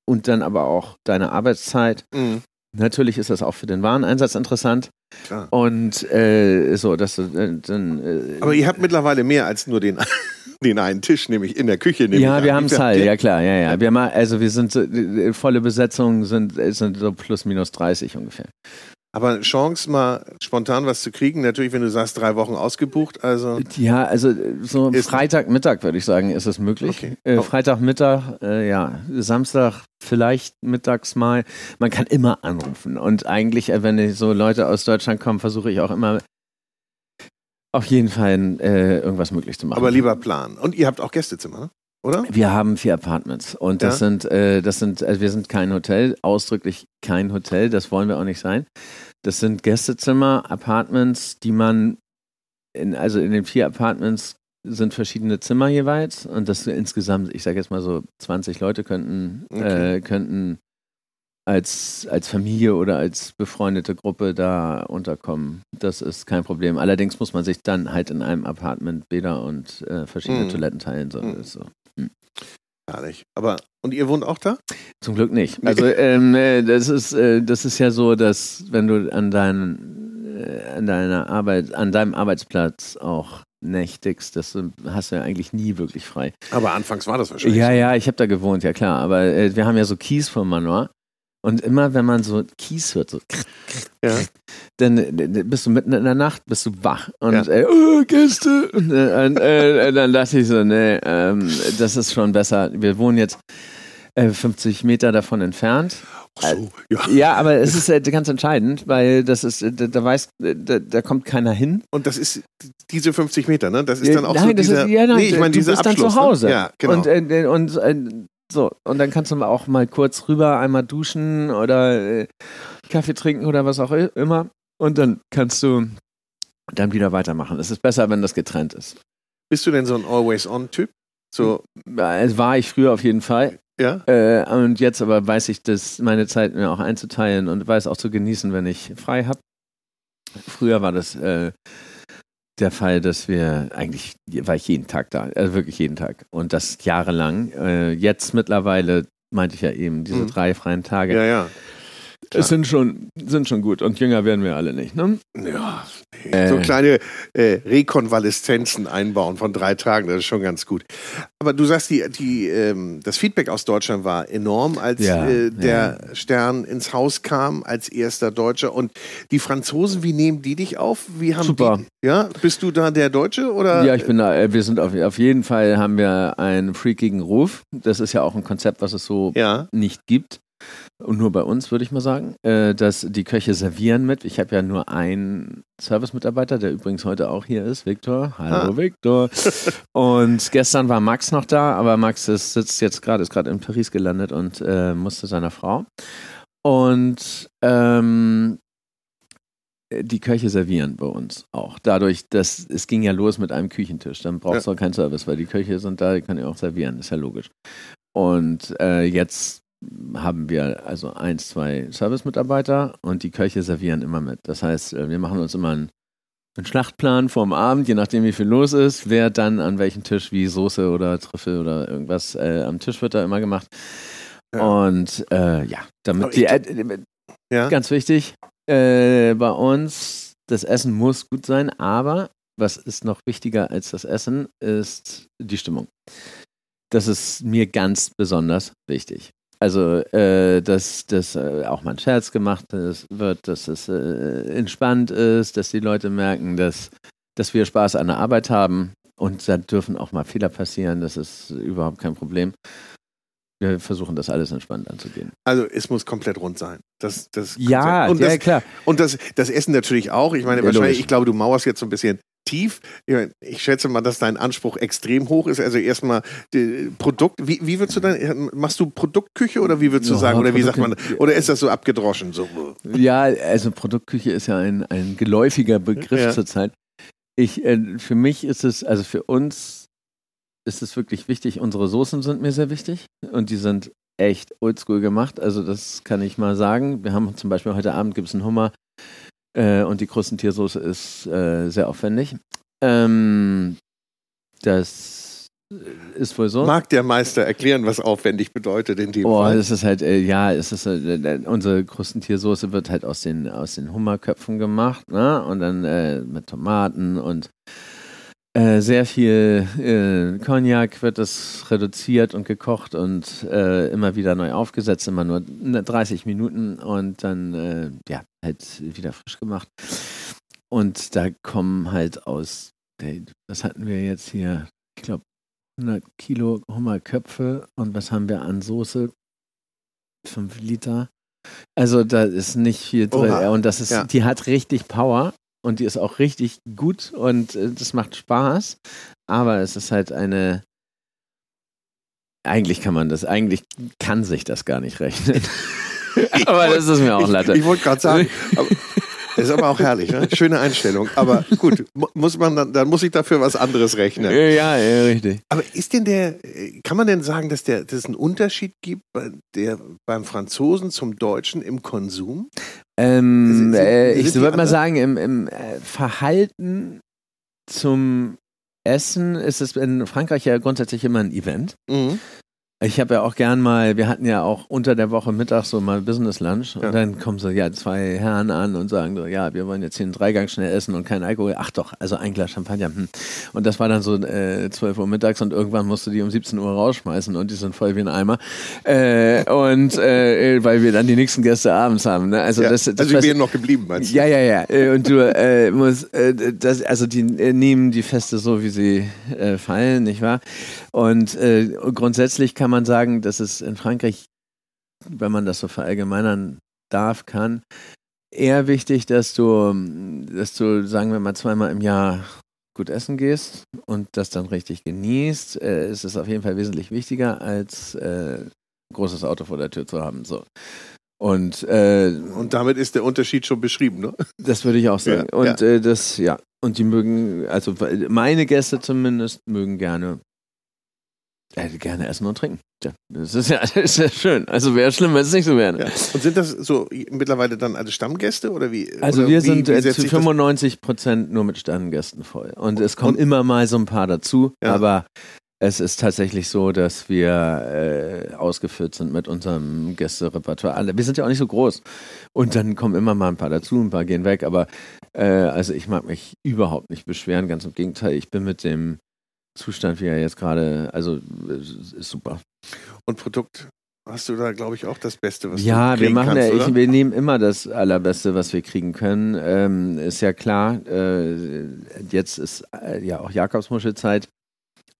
und dann aber auch deine Arbeitszeit. Mhm, Natürlich ist das auch für den Wareneinsatz interessant. klar. Und äh, so, dass du äh, dann. Äh, Aber ihr habt mittlerweile mehr als nur den, den einen Tisch, nämlich in der Küche. ja, wir haben habt ihr? ja klar, ja, ja. Wir mal, also wir sind so, volle Besetzung sind, äh, sind so plus minus 30 ungefähr. Aber Chance, mal spontan was zu kriegen, natürlich, wenn du sagst, drei Wochen ausgebucht, also. Ja, also äh, so Freitagmittag würde ich sagen, ist es möglich. Okay. Äh, Oh. Freitagmittag, äh, ja, Samstag vielleicht mittags mal. Man kann immer anrufen und eigentlich, äh, wenn so Leute aus Deutschland kommen, versuche ich auch immer auf jeden Fall äh, irgendwas möglich zu machen. Aber lieber planen. Und ihr habt auch Gästezimmer, ne? oder? Wir haben vier Apartments und das Ja. sind, äh, das sind, also wir sind kein Hotel, ausdrücklich kein Hotel, das wollen wir auch nicht sein. Das sind Gästezimmer, Apartments, die man, in, also in den vier Apartments sind verschiedene Zimmer jeweils und das insgesamt, ich sage jetzt mal so 20 Leute könnten, Okay. äh, könnten als, als Familie oder als befreundete Gruppe da unterkommen. Das ist kein Problem. Allerdings muss man sich dann halt in einem Apartment Bäder und äh, verschiedene Mhm. Toiletten teilen. So, Mhm. so. Herrlich. Aber, und ihr wohnt auch da? Zum Glück nicht. Also ähm, äh, das ist äh, das ist ja so, dass wenn du an deinen äh, an deiner Arbeit an deinem Arbeitsplatz auch nächtigst, das du- hast du ja eigentlich nie wirklich frei. Aber anfangs war das wahrscheinlich. Ja, so. ja, ich habe da gewohnt, ja klar. Aber äh, wir haben ja so Kies vom Manoir. Und immer wenn man so Kies hört, so Ja. dann äh, bist du mitten in der Nacht, bist du wach und Ja. äh, oh, Gäste. Und, äh, und, äh, dann dachte ich so, nee, ähm, das ist schon besser. Wir wohnen jetzt, Äh, 50 Meter davon entfernt. Ach so, ja. Ja, aber es ist äh, ganz entscheidend, weil das ist, äh, da, da weiß, äh, da, da kommt keiner hin. Und das ist diese 50 Meter, ne? Das ist dann auch nein, so das dieser, ist, ja, nein, nee, ich meine dieser bist dann Abschluss, zu Hause. Ne? Ja, genau. Und, äh, und äh, so, und dann kannst du auch mal kurz rüber, einmal duschen oder äh, Kaffee trinken oder was auch immer. Und dann kannst du dann wieder weitermachen. Es ist besser, wenn das getrennt ist. Bist du denn so ein Always-On-Typ? So, Äh, war ich früher auf jeden Fall. ja? Äh, und jetzt aber weiß ich, dass meine Zeit mir auch einzuteilen und weiß auch zu genießen, wenn ich frei habe. Früher war das äh, der Fall, dass wir eigentlich war ich jeden Tag da, also wirklich jeden Tag und das jahrelang. Äh, jetzt mittlerweile meinte ich ja eben diese Mhm. drei freien Tage. Ja, ja. klar. es sind schon sind schon gut und jünger werden wir alle nicht. Ne? Ja. Äh. so kleine äh, Rekonvaleszenzen einbauen von drei Tagen, das ist schon ganz gut. Aber du sagst, die, die, ähm, das Feedback aus Deutschland war enorm, als Ja, äh, der Stern ins Haus kam, als erster Deutscher. Und die Franzosen, wie nehmen die dich auf? Wie haben Super. Die, ja, bist du da der Deutsche oder? Ja, ich bin da. äh, Wir sind auf, auf jeden Fall haben wir einen freakigen Ruf. Das ist ja auch ein Konzept, was es so Ja, nicht gibt. Und nur bei uns, würde ich mal sagen, äh, dass die Köche servieren mit. Ich habe ja nur einen Service-Mitarbeiter, der übrigens heute auch hier ist, Viktor. Hallo, Ah. Viktor. Und gestern war Max noch da, aber Max ist, sitzt jetzt gerade, ist gerade in Paris gelandet und äh, musste seiner Frau. Und ähm, die Köche servieren bei uns auch. Dadurch, dass es ging ja los mit einem Küchentisch. Dann brauchst du auch keinen Service, weil die Köche sind da, die können ja auch servieren, ist ja logisch. Und äh, jetzt haben wir also eins, zwei Service-Mitarbeiter und die Köche servieren immer mit. Das heißt, äh, wir machen uns immer einen, einen Schlachtplan vorm Abend, je nachdem wie viel los ist, wer dann an welchem Tisch wie Soße oder Trüffel oder irgendwas äh, am Tisch wird da immer gemacht. Ja. Und äh, ja, damit die, äh, ja. Ganz wichtig, äh, bei uns, das Essen muss gut sein, aber was ist noch wichtiger als das Essen, ist die Stimmung. Das ist mir ganz besonders wichtig. Also, äh, dass, dass äh, auch mal ein Scherz gemacht wird, dass es äh, entspannt ist, dass die Leute merken, dass, dass wir Spaß an der Arbeit haben. Und da dürfen auch mal Fehler passieren, das ist überhaupt kein Problem. Wir versuchen das alles entspannt anzugehen. Also es muss komplett rund sein. Das, das Ja, und ja, das, klar. und das, das Essen natürlich auch. Ich meine, Ja, wahrscheinlich, logisch. ich glaube, du mauerst jetzt so ein bisschen Ja, Ich schätze mal, dass dein Anspruch extrem hoch ist. Also erstmal Produkt. Wie, wie würdest du dann machst du Produktküche oder wie würdest du Ja, sagen oder wie sagt man oder ist das so abgedroschen so? Ja, also Produktküche ist ja ein, ein geläufiger Begriff Ja. zurzeit. Ich, äh, für mich ist es, also für uns ist es wirklich wichtig, unsere Soßen sind mir sehr wichtig und die sind echt oldschool gemacht. Also das kann ich mal sagen. Wir haben zum Beispiel heute Abend gibt es einen Hummer äh, und die Krustentiersoße ist äh, sehr aufwendig. Ähm, das ist wohl so. Mag der Meister erklären, was aufwendig bedeutet in dem Oh, Fall? das ist halt, äh, ja, es ist, äh, äh, unsere Krustentiersoße wird halt aus den, aus den Hummerköpfen gemacht, ne? Und dann äh, mit Tomaten und äh, sehr viel äh, Cognac wird das reduziert und gekocht und äh, immer wieder neu aufgesetzt, immer nur 30 Minuten und dann, äh, ja, halt wieder frisch gemacht. Und da kommen halt aus, was hatten wir jetzt hier? Ich glaube, 100 Kilo Hummerköpfe und was haben wir an Soße? 5 Liter. Also da ist nicht viel drin. Oha. Und das ist, Ja. die hat richtig Power und die ist auch richtig gut und äh, das macht Spaß. Aber es ist halt eine. Eigentlich kann man das, eigentlich kann sich das gar nicht rechnen. aber das ist mir auch Latte. Ich, ich wollte gerade sagen, ist aber auch herrlich, ne? schöne Einstellung. Aber gut, mu- muss man dann, dann muss ich dafür was anderes rechnen. ja, ja, richtig. Aber ist denn der, äh, kann man denn sagen, dass, der, dass es einen Unterschied gibt bei der, beim Franzosen zum Deutschen im Konsum? Ähm, Sind- sind- äh, ich würde mal sagen, im, im äh, Verhalten zum Essen ist es in Frankreich ja grundsätzlich immer ein Event. Mhm. Ich habe ja auch gern mal, wir hatten ja auch unter der Woche Mittag so mal Business Lunch und Ja. dann kommen so ja zwei Herren an und sagen so, ja, wir wollen jetzt hier einen Dreigang schnell essen und kein Alkohol. Ach doch, also ein Glas Champagner. Hm. Und das war dann so äh, 12 Uhr mittags und irgendwann musst du die um 17 Uhr rausschmeißen und die sind voll wie ein Eimer. Äh, und äh, weil wir dann die nächsten Gäste abends haben. Ne? Also Ja, das, das also weiß- wären noch geblieben, meinst du? ja, ja, ja. Äh, Und du äh, musst, äh, das, also die äh, nehmen die Feste so, wie sie äh, fallen, nicht wahr? Und äh, grundsätzlich kann man sagen, dass es in Frankreich, wenn man das so verallgemeinern darf, kann, eher wichtig, dass du, dass du, sagen wir mal, zweimal im Jahr gut essen gehst und das dann richtig genießt, äh, ist es auf jeden Fall wesentlich wichtiger, als äh, großes Auto vor der Tür zu haben. So. Und, äh, und damit ist der Unterschied schon beschrieben, ne? Das würde ich auch sagen. Ja, und ja. Äh, das, ja. Und die mögen, also meine Gäste zumindest, mögen gerne, äh, gerne essen und trinken. Ja, das ist ja, das ist ja schön. Also wäre schlimm, wenn es nicht so wäre. Ja. Und sind das so mittlerweile dann alle Stammgäste oder wie? Also oder wir sind wie, wie äh, zu 95 Prozent nur mit Stammgästen voll. Und es kommen und? immer mal so ein paar dazu, ja. aber es ist tatsächlich so, dass wir äh, ausgeführt sind mit unserem Gästerepertoire. Wir sind ja auch nicht so groß. Und dann kommen immer mal ein paar dazu, ein paar gehen weg. Aber äh, also ich mag mich überhaupt nicht beschweren. Ganz im Gegenteil, ich bin mit dem Zustand, wie er jetzt gerade, also ist super. Und Produkt hast du da, glaube ich, auch das Beste, was ja, du kriegen wir machen kannst, ja, ich, wir nehmen immer das Allerbeste, was wir kriegen können. Ähm, ist ja klar, äh, jetzt ist äh, ja auch Jakobsmuschelzeit.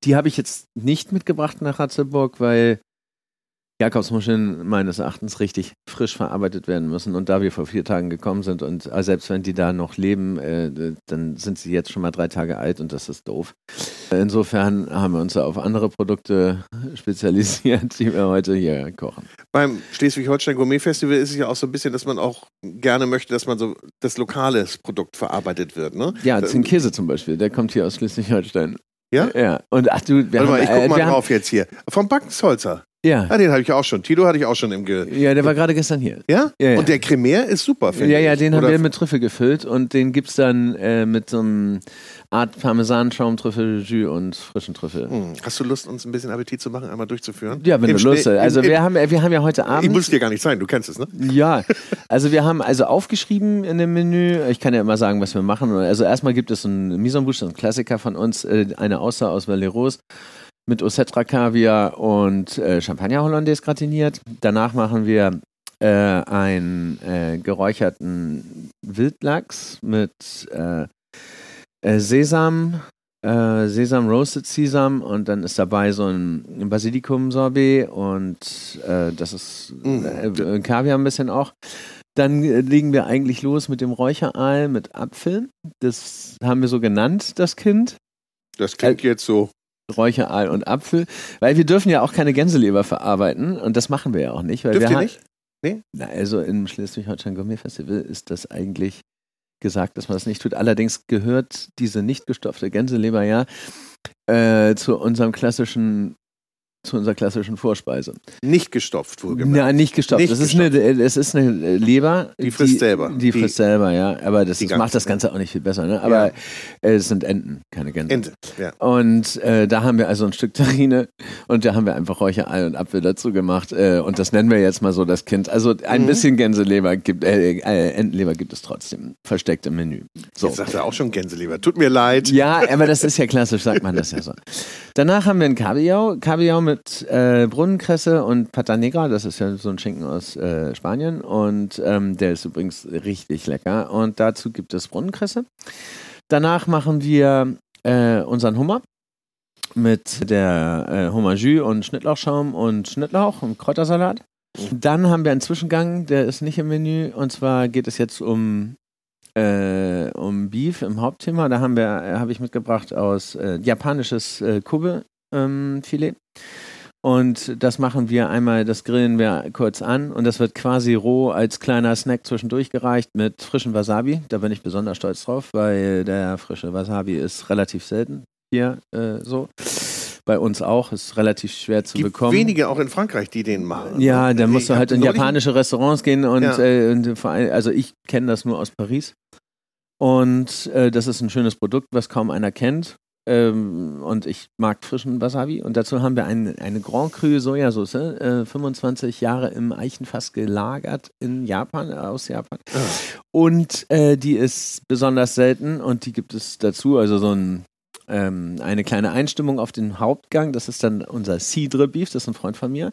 Die habe ich jetzt nicht mitgebracht nach Ratzeburg, weil Jakobsmuscheln meines Erachtens richtig frisch verarbeitet werden müssen. Und da wir vor vier Tagen gekommen sind und äh, selbst wenn die da noch leben, äh, dann sind sie jetzt schon mal drei Tage alt und das ist doof. Insofern haben wir uns auf andere Produkte spezialisiert, die wir heute hier kochen. Beim Schleswig-Holstein Gourmet Festival ist es ja auch so ein bisschen, dass man auch gerne möchte, dass man so das lokale Produkt verarbeitet wird. Ne? Ja, Zinkkäse zum Beispiel, der kommt hier aus Schleswig-Holstein. Ja? Ja. Und ach du, wir Warte haben, mal, ich guck mal äh, drauf haben, jetzt hier. Vom Backensholzer. Ja. Ah, den habe ich auch schon. Tito hatte ich auch schon im Ge Ja, der war gerade gestern hier. Ja? ja, ja. Und der Cremier ist super, finde ich. Ja, ja, den Oder haben wir mit Trüffel gefüllt und den gibt es dann äh, mit so einem Art Parmesan-Schaum, Trüffel, Jus und frischen Trüffel. Hm. Hast du Lust, uns ein bisschen Appetit zu machen, einmal durchzuführen? Ja, wenn Im du Lust hast. Also wir, haben, wir haben ja heute Abend... Ich muss dir gar nicht sein, du kennst es, ne? Ja, also wir haben also aufgeschrieben in dem Menü, ich kann ja immer sagen, was wir machen. Also erstmal gibt es ein Mise en Bouche, ein Klassiker von uns, äh, eine Außer aus Valeros mit Ossetra Kaviar und äh, Champagner Hollandaise gratiniert. Danach machen wir äh, einen äh, geräucherten Wildlachs mit äh, äh, Sesam, äh, Sesam Roasted Sesam und dann ist dabei so ein Basilikum-Sorbet und das ist mhm. Kaviar ein bisschen auch. Dann legen wir eigentlich los mit dem Räucheraal mit Apfel. Das haben wir so genannt, das Kind. Das klingt jetzt so Räucheraal und Apfel, weil wir dürfen ja auch keine Gänseleber verarbeiten und das machen wir ja auch nicht. Weil Dürft wir ihr nicht? Nee? Na, also im Schleswig-Holstein Gourmet Festival ist das eigentlich gesagt, dass man das nicht tut. Allerdings gehört diese nicht gestopfte Gänseleber ja äh, zu unserem klassischen zu unserer klassischen Vorspeise. Nicht gestopft, wohlgemerkt. Nein, nicht gestopft. Nicht das, Ist eine, das ist eine Leber. Die frisst die, selber. Die frisst die, selber, ja. Aber das, das macht das Ganze auch nicht viel besser. Ne? Aber ja. es sind Enten, keine Gänse. Ente, ja. Und äh, da haben wir also ein Stück Terrine und da haben wir einfach Räucherei und Apfel dazu gemacht. Äh, und das nennen wir jetzt mal so das Kind. Also ein mhm. bisschen Gänseleber gibt, äh, äh, Entenleber gibt es trotzdem. Versteckt im Menü. So. Jetzt sagt er auch schon Gänseleber. Tut mir leid. Ja, aber das ist ja klassisch, sagt man das ja so. Danach haben wir ein Kabeljau. Kabeljau mit äh, Brunnenkresse und Pata Negra, das ist ja so ein Schinken aus äh, Spanien und ähm, der ist übrigens richtig lecker und dazu gibt es Brunnenkresse. Danach machen wir äh, unseren Hummer mit der äh, Hummer Jus und Schnittlauchschaum und Schnittlauch und Kräutersalat. Dann haben wir einen Zwischengang, der ist nicht im Menü und zwar geht es jetzt um äh, um Beef im Hauptthema. Da haben wir, äh, habe ich mitgebracht aus äh, japanisches äh, Kobe-Filet. Ähm, und das machen wir einmal, das grillen wir kurz an und das wird quasi roh als kleiner Snack zwischendurch gereicht mit frischem Wasabi. Da bin ich besonders stolz drauf, weil der frische Wasabi ist relativ selten hier äh, so. Bei uns auch, ist relativ schwer zu Gibt bekommen. wenige auch in Frankreich, die den machen. Ja, da musst du halt in japanische Restaurants gehen und, ja. äh, und also ich kenne das nur aus Paris. Und äh, das ist ein schönes Produkt, was kaum einer kennt. Ähm, und ich mag frischen Wasabi. Und dazu haben wir ein, eine Grand Cru Sojasauce, äh, 25 Jahre im Eichenfass gelagert in Japan, äh, aus Japan. Ah. Und äh, die ist besonders selten und die gibt es dazu, also so ein, ähm, eine kleine Einstimmung auf den Hauptgang. Das ist dann unser Cidre Beef, das ist ein Freund von mir.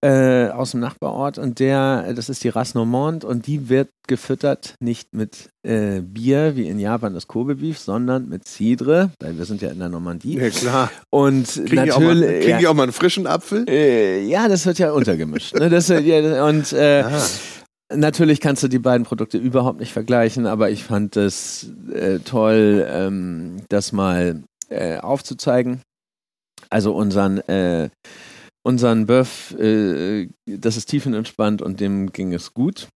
äh, aus dem Nachbarort und der, das ist die Race Normande und die wird gefüttert nicht mit äh, Bier wie in Japan das Kobe Beef, sondern mit Cidre, weil wir sind ja in der Normandie. Ja, klar. Und Kriegen, natürlich. die auch, mal, kriegen ja, die auch mal einen frischen Apfel? äh, ja, das wird ja untergemischt. ne? das, ja, und äh, Ah. Natürlich kannst du die beiden Produkte überhaupt nicht vergleichen, aber ich fand es äh, toll, ähm, das mal äh, aufzuzeigen. Also unseren, äh, unseren Böff, äh, das ist tiefenentspannt und dem ging es gut.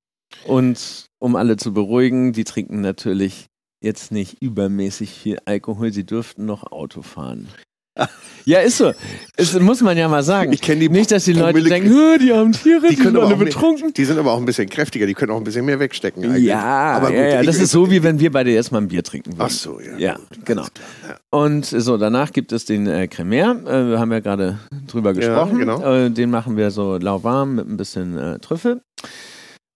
Und um alle zu beruhigen, die trinken natürlich jetzt nicht übermäßig viel Alkohol, sie dürften noch Auto fahren. Ja, ist so. Das muss man ja mal sagen. Ich kenn die Nicht, dass die Leute Promille- denken, "Hö, die haben Tiere, die, Die können sind alle betrunken. Die sind aber auch ein bisschen kräftiger, die können auch ein bisschen mehr wegstecken. eigentlich. Ja, aber gut, ja, ja, das ist so, wie wenn wir beide jetzt mal ein Bier trinken würden. Ach so, ja. Ja, gut, genau. ja. Und so, danach gibt es den äh, Cremère. Äh, wir haben ja gerade drüber gesprochen. genau. Äh, den machen wir so lauwarm mit ein bisschen äh, Trüffel.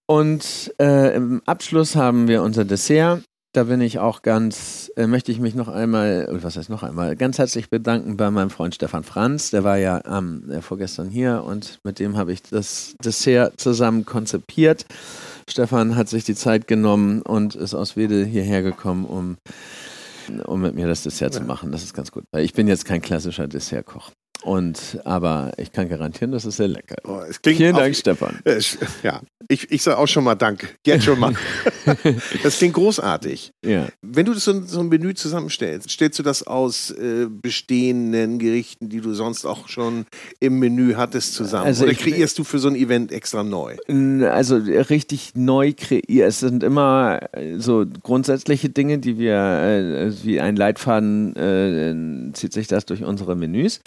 Und äh, im Abschluss haben wir unser Dessert. Da bin ich auch ganz, äh, möchte ich mich noch einmal, was heißt noch einmal, ganz herzlich bedanken bei meinem Freund Stefan Franz. Der war ja ähm, äh, vorgestern hier und mit dem habe ich das Dessert zusammen konzipiert. Stefan hat sich die Zeit genommen und ist aus Wedel hierher gekommen, um, um mit mir das Dessert zu machen. Das ist ganz gut. Weil ich bin jetzt kein klassischer Dessertkoch. Und aber ich kann garantieren, das ist sehr lecker. Oh, Vielen auf- Dank, Stefan. Äh, Ja, ich, ich sage auch schon mal Danke. Jetzt schon mal. das klingt großartig. Ja. Wenn du so, ein- so ein Menü zusammenstellst, stellst du das aus äh, bestehenden Gerichten, die du sonst auch schon im Menü hattest, zusammen? Also Oder ich- kreierst du für so ein Event extra neu? Also richtig neu kreiert. Es sind immer äh, so grundsätzliche Dinge, die wir, äh, wie ein Leitfaden äh, zieht sich das durch unsere Menüs.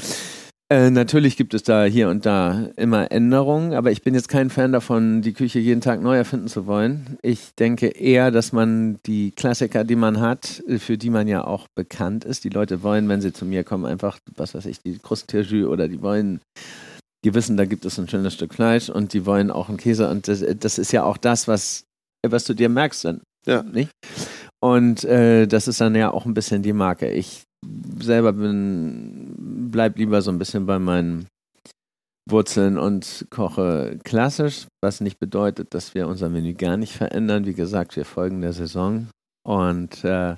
Äh, natürlich gibt es da hier und da immer Änderungen, aber ich bin jetzt kein Fan davon, die Küche jeden Tag neu erfinden zu wollen. Ich denke eher, dass man die Klassiker, die man hat, für die man ja auch bekannt ist, die Leute wollen, wenn sie zu mir kommen, einfach, was weiß ich, die Krustierjus oder die wollen die wissen, da gibt es ein schönes Stück Fleisch und die wollen auch einen Käse und das, das ist ja auch das, was, was du dir merkst dann. Ja. Nicht? Und äh, das ist dann ja auch ein bisschen die Marke. Ich selber bin, bleib lieber so ein bisschen bei meinen Wurzeln und koche klassisch, was nicht bedeutet, dass wir unser Menü gar nicht verändern. Wie gesagt, wir folgen der Saison und äh,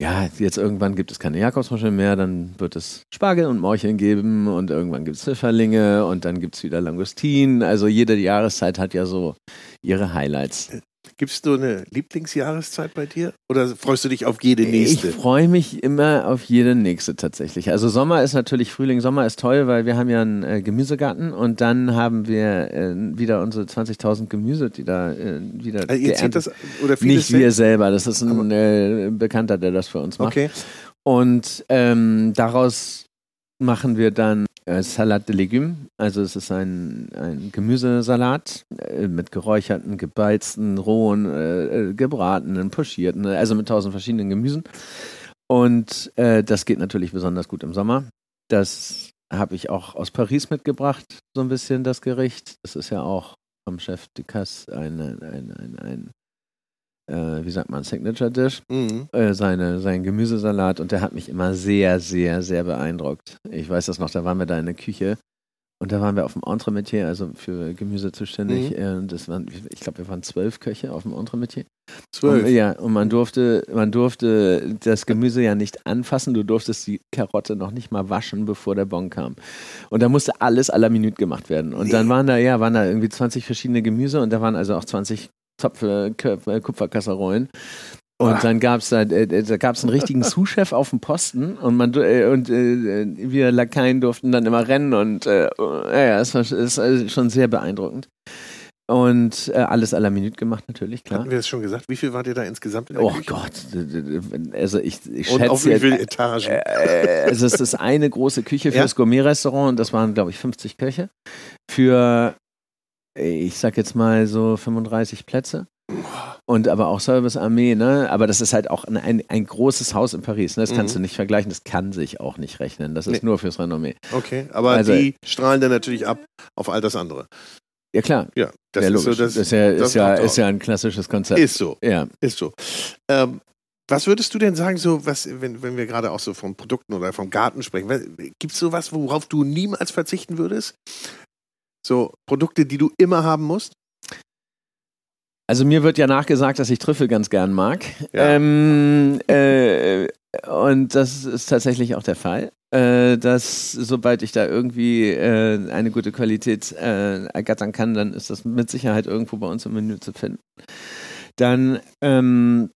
ja, jetzt irgendwann gibt es keine Jakobsmuscheln mehr, dann wird es Spargel und Morcheln geben und irgendwann gibt es Pfifferlinge und dann gibt es wieder Langustinen. Also jede Jahreszeit hat ja so ihre Highlights. Gibt es so eine Lieblingsjahreszeit bei dir? Oder freust du dich auf jede nächste? Ich freue mich immer auf jede nächste tatsächlich. Also Sommer ist natürlich Frühling, Sommer ist toll, weil wir haben ja einen äh, Gemüsegarten und dann haben wir äh, wieder unsere 20.000 Gemüse, die da äh, wieder also ihr zieht das oder Nicht wir selber, das ist ein äh, Bekannter, der das für uns macht. Okay. Und ähm, daraus machen wir dann Salat de Légumes. Also es ist ein, ein Gemüsesalat äh, mit geräucherten, gebeizten, rohen, äh, äh, gebratenen, pochierten, also mit tausend verschiedenen Gemüsen. Und äh, das geht natürlich besonders gut im Sommer. Das habe ich auch aus Paris mitgebracht, so ein bisschen das Gericht. Das ist ja auch vom Chef Ducasse ein, ein, ein, ein, ein äh, wie sagt man, Signature Dish Mhm. äh, seine, seinen Gemüsesalat und der hat mich immer sehr, sehr, sehr beeindruckt. Ich weiß das noch, da waren wir da in der Küche und da waren wir auf dem Entremetier, also für Gemüse zuständig. Mhm. äh, Und das waren, ich glaube, wir waren zwölf Köche auf dem Entremetier. Zwölf. Und, ja, und man durfte, man durfte das Gemüse ja nicht anfassen, du durftest die Karotte noch nicht mal waschen, bevor der Bon kam. Und da musste alles à la Minute gemacht werden. Und dann waren da, ja, waren da irgendwie 20 verschiedene Gemüse und da waren also auch 20 Köp- äh, Kupferkasserolen. Und Ah. dann gab es da, äh, da gab's einen richtigen Sous-Chef auf dem Posten und man äh, und äh, wir Lakaien durften dann immer rennen und äh, ja, ja, es war es ist also schon sehr beeindruckend. Und äh, alles à la Minute gemacht, natürlich, klar. Hatten wir das schon gesagt? Wie viel wart ihr da insgesamt in der Oh Küche? Gott, also ich, ich Und auf schätze wie viele Etagen? äh, also es ist eine große Küche Ja? fürs Gourmet-Restaurant und das waren, glaube ich, 50 Köche. Für, ich sag jetzt mal so 35 Plätze. Und aber auch Servicearmee, ne? Aber das ist halt auch ein, ein, ein großes Haus in Paris, ne? Das kannst Mhm. du nicht vergleichen, das kann sich auch nicht rechnen. Das ist Nee. nur fürs Renommee. Okay, aber Also- die strahlen dann natürlich ab auf all das andere. Ja, klar. Ja, das ja, ist so das. das ist ja, das ist, ja, ist ja ein klassisches Konzept. Ist so, ja. ist so. Ähm, was würdest du denn sagen, so was, wenn, wenn wir gerade auch so von Produkten oder vom Garten sprechen, gibt es sowas, worauf du niemals verzichten würdest? So Produkte, die du immer haben musst? Also mir wird ja nachgesagt, dass ich Trüffel ganz gern mag. Ja. Ähm, äh, und das ist tatsächlich auch der Fall. Äh, dass sobald ich da irgendwie äh, eine gute Qualität äh, ergattern kann, dann ist das mit Sicherheit irgendwo bei uns im Menü zu finden. Dann ähm,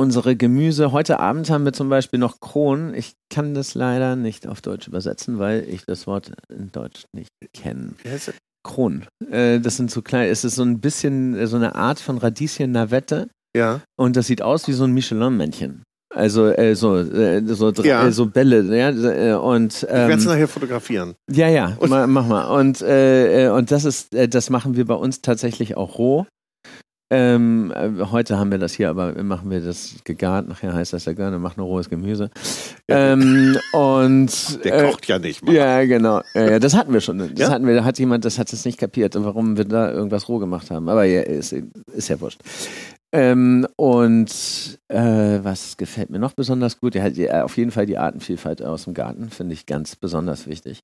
unsere Gemüse. Heute Abend haben wir zum Beispiel noch Kron. Ich kann das leider nicht auf Deutsch übersetzen, weil ich das Wort in Deutsch nicht kenne. Wie heißt das? Kron. Äh, das sind so kleine, es ist so ein bisschen äh, so eine Art von Radieschen-Navette Ja. und das sieht aus wie so ein Michelin-Männchen. Also äh, so, äh, so, Ja. äh, so Bälle, ja, äh, und Ich werde es ähm, nachher fotografieren. ja, ja, Und- ma, mach mal. Und, äh, und das ist, äh, das machen wir bei uns tatsächlich auch roh. Ähm, äh, heute haben wir das hier, aber machen wir das gegart. Nachher heißt das ja gerne, mach nur rohes Gemüse. Ja. Ähm, und Der äh, kocht ja nicht mal. ja, genau. Ja, das hatten wir schon. Das Ja? hatten wir, da hat jemand, das hat es nicht kapiert, warum wir da irgendwas roh gemacht haben. Aber ja, ist, ist ja wurscht. Ähm, und äh, was gefällt mir noch besonders gut? Ja, äh, auf jeden Fall die Artenvielfalt aus dem Garten finde ich ganz besonders wichtig.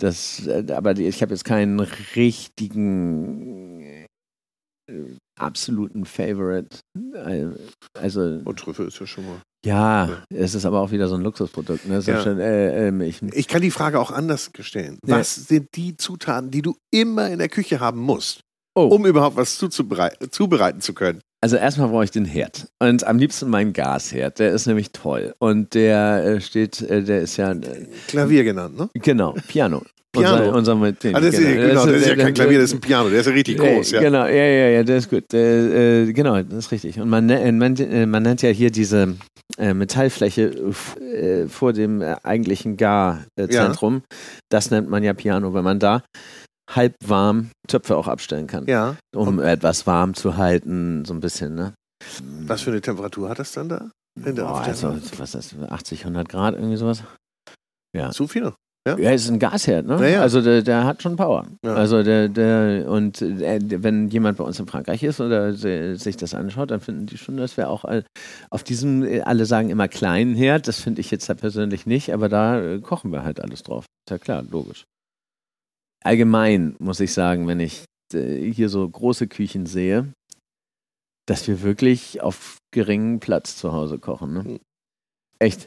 Das, äh, aber ich habe jetzt keinen richtigen äh, absoluten Favorite. Äh, Also Und Trüffel ist ja schon mal. ja, es ist aber auch wieder so ein Luxusprodukt. Ne? Ja. schon, äh, ähm, ich, Ich kann die Frage auch anders stellen. Ja. Was sind die Zutaten, die du immer in der Küche haben musst, Oh. um überhaupt was zubereiten zu können? Also erstmal brauche ich den Herd. Und am liebsten meinen Gasherd. Der ist nämlich toll. Und der äh, steht, äh, der ist ja, äh, Klavier genannt, ne? genau, Piano. Piano. Unser, unser Ah, das, ist, ja- genau, das ist ja kein Klavier, das ist ein Piano, der ist ja richtig groß. Ja. Genau, ja, ja, ja, der ist gut. Äh, genau, das ist richtig. Und man, ne- äh, man, äh, man nennt ja hier diese äh, Metallfläche äh, vor dem äh, eigentlichen Garzentrum. Das nennt man ja Piano, wenn man da halb warm Töpfe auch abstellen kann, ja. um etwas warm zu halten, so ein bisschen, ne? Was für eine Temperatur hat das dann da? Boah, also, was ist das, 80, 100 Grad, irgendwie sowas? Zu viel? Ja, ist ein Gasherd, ne? Ja, ja. Also der, der hat schon Power. Also der, der, und äh, wenn jemand bei uns in Frankreich ist oder sich das anschaut, dann finden die schon, dass wir auch all, auf diesem, äh, alle sagen immer kleinen Herd, das finde ich jetzt da persönlich nicht, aber da äh, kochen wir halt alles drauf. Ist ja klar, logisch. Allgemein muss ich sagen, wenn ich äh, hier so große Küchen sehe, dass wir wirklich auf geringem Platz zu Hause kochen. Ne? Hm. Echt.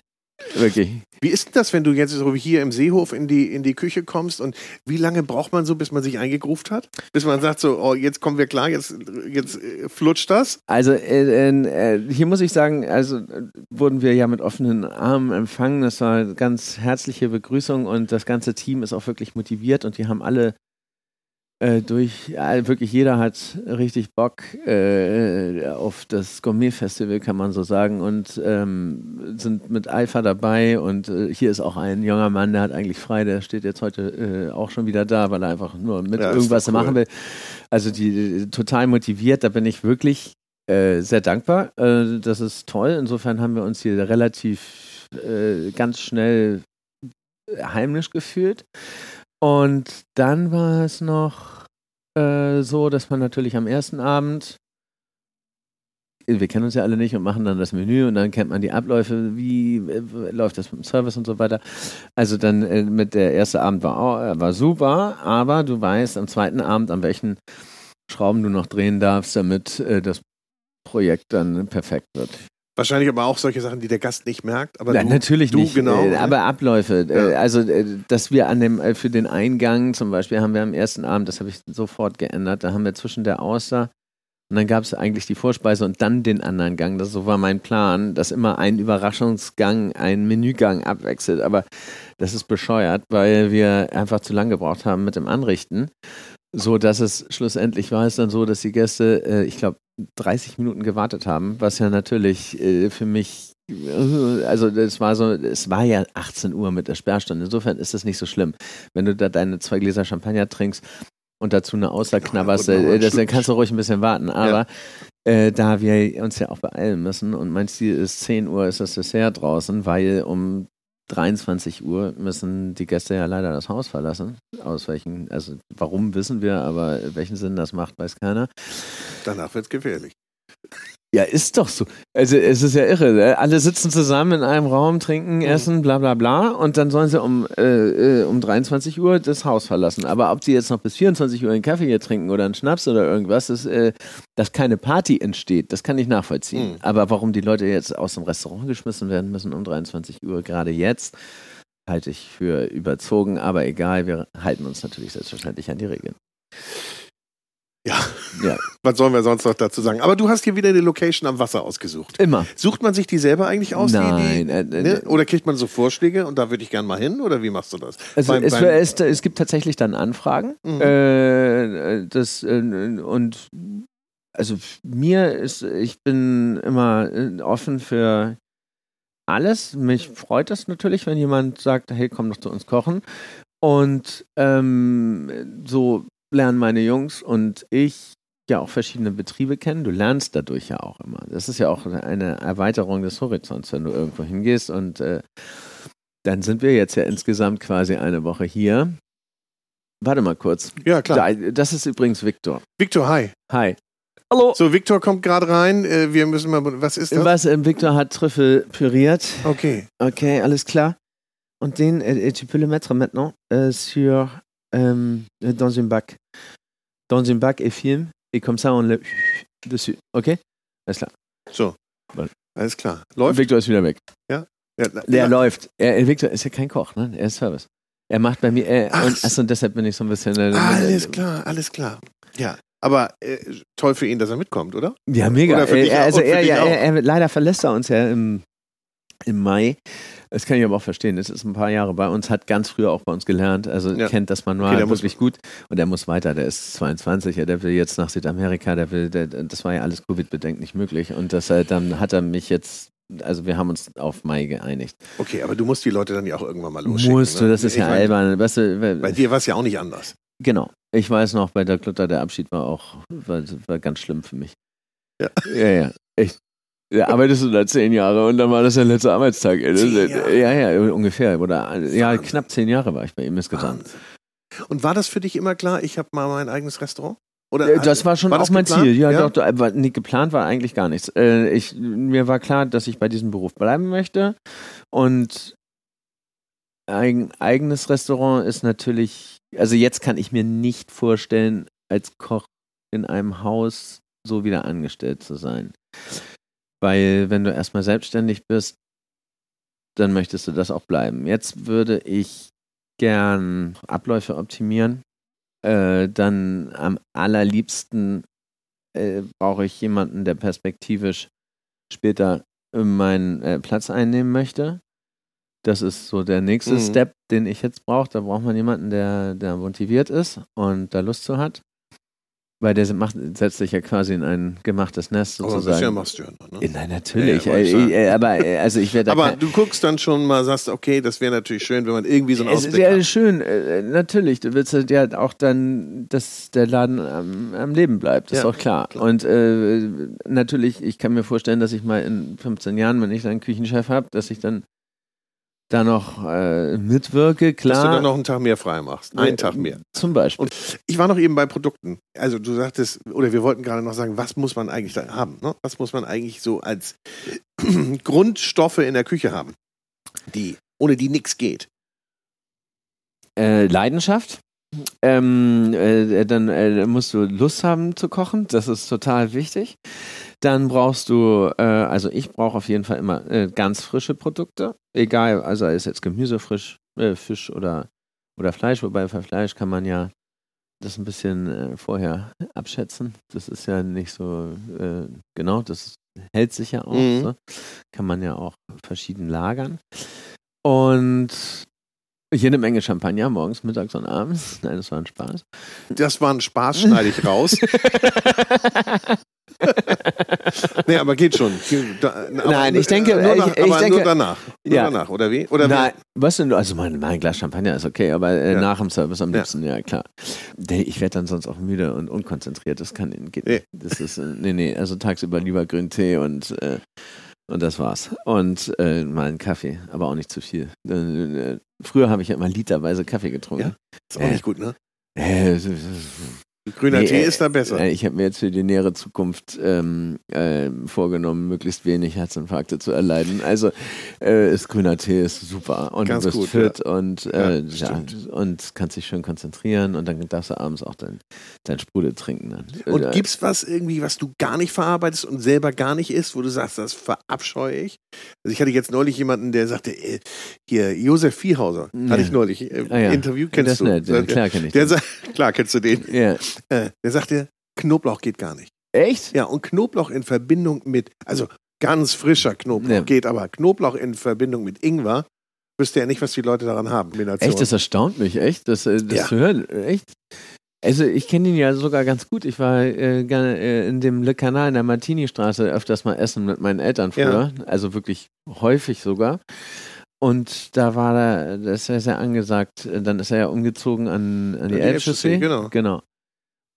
Wirklich. Wie ist denn das, wenn du jetzt hier im Seehof in die, in die Küche kommst und wie lange braucht man so, bis man sich eingegruft hat? Bis man sagt so, oh, jetzt kommen wir klar, jetzt, jetzt äh, flutscht das? Also äh, äh, äh, hier muss ich sagen, also äh, wurden wir ja mit offenen Armen empfangen. Das war eine ganz herzliche Begrüßung und das ganze Team ist auch wirklich motiviert und die haben alle äh, durch, ja, wirklich jeder hat richtig Bock äh, auf das Gourmet-Festival, kann man so sagen, und ähm, sind mit Eifer dabei. Und äh, hier ist auch ein junger Mann, der hat eigentlich frei, der steht jetzt heute äh, auch schon wieder da, weil er einfach nur mit Ja, irgendwas cool. machen will. Also die, total motiviert, da bin ich wirklich äh, sehr dankbar. Das ist toll. Insofern haben wir uns hier relativ ganz schnell heimisch gefühlt. Und dann war es noch äh, so, dass man natürlich am ersten Abend, wir kennen uns ja alle nicht und machen dann das Menü und dann kennt man die Abläufe, wie äh, läuft das mit dem Service und so weiter. Also dann äh, mit der erste Abend war, äh, war super, aber du weißt am zweiten Abend, an welchen Schrauben du noch drehen darfst, damit äh, das Projekt dann perfekt wird. Wahrscheinlich aber auch solche Sachen, die der Gast nicht merkt. Aber Ja, du, natürlich du nicht. genau. Äh, aber Abläufe. Äh, Ja. also, äh, dass wir an dem, äh, für den Eingang zum Beispiel haben wir am ersten Abend, das habe ich sofort geändert, da haben wir zwischen der Außer und dann gab es eigentlich die Vorspeise und dann den anderen Gang. Das so war mein Plan, dass immer ein Überraschungsgang, ein Menügang abwechselt. Aber das ist bescheuert, weil wir einfach zu lange gebraucht haben mit dem Anrichten. So dass es schlussendlich war es dann so, dass die Gäste, äh, ich glaube, 30 Minuten gewartet haben, was ja natürlich äh, für mich, äh, also das war so, es war ja 18 Uhr mit der Sperrstunde. Insofern ist das nicht so schlimm. Wenn du da deine zwei Gläser Champagner trinkst und dazu eine Außer knabberst, äh, das, dann kannst du ruhig ein bisschen warten. Aber äh, da wir uns ja auch beeilen müssen und mein Ziel ist, 10 Uhr ist das Dessert draußen, weil um 23 Uhr müssen die Gäste ja leider das Haus verlassen. Aus welchen, also warum wissen wir, aber welchen Sinn das macht, weiß keiner. Danach wird es gefährlich. Ja, ist doch so. Also es ist ja irre. Ne? Alle sitzen zusammen in einem Raum, trinken, Mhm. essen, bla bla bla. Und dann sollen sie um, äh, äh, um 23 Uhr das Haus verlassen. Aber ob sie jetzt noch bis 24 Uhr einen Kaffee hier trinken oder einen Schnaps oder irgendwas, ist, äh, dass keine Party entsteht, das kann ich nachvollziehen. Mhm. Aber warum die Leute jetzt aus dem Restaurant geschmissen werden müssen um 23 Uhr, gerade jetzt, halte ich für überzogen. Aber egal, wir halten uns natürlich selbstverständlich an die Regeln. Ja. Ja. Was sollen wir sonst noch dazu sagen? Aber du hast hier wieder eine Location am Wasser ausgesucht. Immer. Sucht man sich die selber eigentlich aus? Nein. Die, äh, die, äh, ne? Oder kriegt man so Vorschläge und da würde ich gern mal hin? Oder wie machst du das? Also Beim- es, beim- es, es gibt tatsächlich dann Anfragen. Mhm. Äh, das, äh, und also mir ist, ich bin immer äh, offen für alles. Mich freut es natürlich, wenn jemand sagt, hey, komm doch zu uns kochen. Und ähm, so lernen meine Jungs und ich ja auch verschiedene Betriebe kennen. Du lernst dadurch ja auch immer. Das ist ja auch eine Erweiterung des Horizonts, wenn du irgendwo hingehst. Und äh, dann sind wir jetzt ja insgesamt quasi eine Woche hier. Warte mal kurz. Ja, klar. Da, das ist übrigens Viktor. Victor, hi. Hi. Hallo. So, Victor kommt gerade rein. Äh, Wir müssen mal. Was ist das? Was, äh, Victor hat Trüffel püriert. Okay. Okay, alles klar. Und den, euh, tu peux le mettre maintenant euh, sur, euh, dans un bac. Dans un bac et film. Et comme ça, on le dessus. Okay? Alles klar. So. Alles klar. Läuft? Victor ist wieder weg. Ja, Der ja. läuft. Er, Victor ist ja kein Koch, ne? Er ist Service. Er macht bei mir, er, Ach. und, achso, deshalb bin ich so ein bisschen. Äh, Alles klar, alles klar. Ja. Aber äh, toll für ihn, dass er mitkommt, oder? Ja, mega. Oder für Er- dich also und er, ja, er, er, leider verlässt er uns ja im, im Mai. Das kann ich aber auch verstehen. Das ist ein paar Jahre bei uns, hat ganz früher auch bei uns gelernt, also Ja. kennt das Manual Okay, wirklich gut. Und er muss weiter, der ist 22, ja, der will jetzt nach Südamerika, der will, der, das war ja alles Covid-bedingt nicht möglich. Und das, äh, dann hat er mich jetzt, also wir haben uns auf Mai geeinigt. Okay, aber du musst die Leute dann ja auch irgendwann mal losschicken. Musst du, ne? das ist Ich ja albern. Weißt du, Bei dir war es ja auch nicht anders. Genau. Ich weiß noch, bei der Klutter, der Abschied war auch, war, war ganz schlimm für mich. Ja. Ja, ja. Echt. Ja, arbeitest du da zehn Jahre und dann war das der letzte Arbeitstag. Jahre? Ja, ja, ungefähr. Oder ja, knapp zehn Jahre war ich bei ihm. Wahnsinn. Und war das für dich immer klar, ich habe mal mein eigenes Restaurant? Oder Äh, Das war schon war auch mein geplant? Ziel. Ja, Ja? doch, doch, aber nee, geplant war eigentlich gar nichts. Äh, ich, mir war klar, dass ich bei diesem Beruf bleiben möchte. Und ein eigenes Restaurant ist natürlich, also jetzt kann ich mir nicht vorstellen, als Koch in einem Haus so wieder angestellt zu sein. Weil wenn du erstmal selbstständig bist, dann möchtest du das auch bleiben. Jetzt würde ich gern Abläufe optimieren. Äh, dann am allerliebsten äh, brauche ich jemanden, der perspektivisch später meinen äh, Platz einnehmen möchte. Das ist so der nächste Mhm. Step, den ich jetzt brauche. Da braucht man jemanden, der, der motiviert ist und da Lust zu hat. Weil der macht, setzt sich ja quasi in ein gemachtes Nest Aber sozusagen. bisher machst du ja noch, ne? Äh, Nein, natürlich. Ja, äh, äh, aber äh, also ich werde Aber du guckst dann schon mal, sagst, okay, das wäre natürlich schön, wenn man irgendwie so einen es ist Ausblick ja hat. schön, äh, natürlich. Du willst ja auch dann, dass der Laden am, am Leben bleibt, ist Ja, auch klar. klar. Und äh, natürlich, ich kann mir vorstellen, dass ich mal in 15 Jahren, wenn ich dann einen Küchenchef habe, dass ich dann da noch äh, mitwirke, klar. Dass du dann noch einen Tag mehr frei machst. Einen Äh, Tag mehr. Zum Beispiel. Und ich war noch eben bei Produkten. Also du sagtest, oder wir wollten gerade noch sagen, was muss man eigentlich da haben? Ne? Was muss man eigentlich so als Grundstoffe in der Küche haben, die, ohne die nichts geht? Äh, Leidenschaft. Ähm, äh, dann äh, musst du Lust haben zu kochen, das ist total wichtig. Dann brauchst du, äh, also ich brauche auf jeden Fall immer äh, ganz frische Produkte, egal, also ist jetzt Gemüse frisch, äh, Fisch oder, oder Fleisch, wobei für Fleisch kann man ja das ein bisschen äh, vorher abschätzen. Das ist ja nicht so äh, genau, das hält sich ja auch. Mhm. So. Kann man ja auch verschieden lagern. Und jede Menge Champagner morgens, mittags und abends. Nein, das war ein Spaß. Das war ein Spaß, schneide ich raus. nee, aber geht schon. Da, aber, Nein, ich denke, äh, nur, nach, ich- ich aber denke- nur danach. Nur Ja. danach, oder wie? Oder Nein, was denn? Also mein, mein Glas Champagner ist okay, aber äh, Ja. nach dem Service am Ja. liebsten, ja, klar. Nee, Ich werde dann sonst auch müde und unkonzentriert. Das kann geht Nee. Das ist, äh, nee, nee, also tagsüber lieber grünen Tee und, äh, und das war's. Und äh, mal einen Kaffee, aber auch nicht zu viel. Äh, äh, früher habe ich ja immer literweise Kaffee getrunken. Ja? Ist auch nicht gut, ne? Äh, Grüner Nee, Tee äh, ist da besser. äh, Ich habe mir jetzt für die nähere Zukunft ähm, äh, vorgenommen, möglichst wenig Herzinfarkte zu erleiden. Also äh, ist grüner Tee ist super und Ganz du bist gut, fit und äh, Ja, ja, und kannst dich schön konzentrieren und dann darfst du abends auch dein, dein Sprudel trinken. Dann. Und Äh, gibt's was irgendwie, was du gar nicht verarbeitest und selber gar nicht isst, wo du sagst, das verabscheue ich? Also ich hatte jetzt neulich jemanden, der sagte, äh, hier, Josef Viehhauser, hatte Ja. ich neulich äh, ah, ja. Interview, kennst das du? Nett, ja, klar kenn ich der sagt, klar kennst du den. ja. Äh, der sagte, Knoblauch geht gar nicht. Echt? Ja, und Knoblauch in Verbindung mit, also ganz frischer Knoblauch Ja. geht, aber Knoblauch in Verbindung mit Ingwer, wüsste ja nicht, was die Leute daran haben. Echt, das erstaunt mich, echt, das, äh, das Ja. zu hören. Echt? Also ich kenne ihn ja sogar ganz gut. Ich war äh, gerne, äh, in dem Le Canal in der Martini-Straße öfters mal essen mit meinen Eltern früher. Also wirklich häufig sogar. Und da war er, das ist ja sehr angesagt, dann ist er ja umgezogen an, an die, die Elbchaussee. Elbchaussee, genau. genau.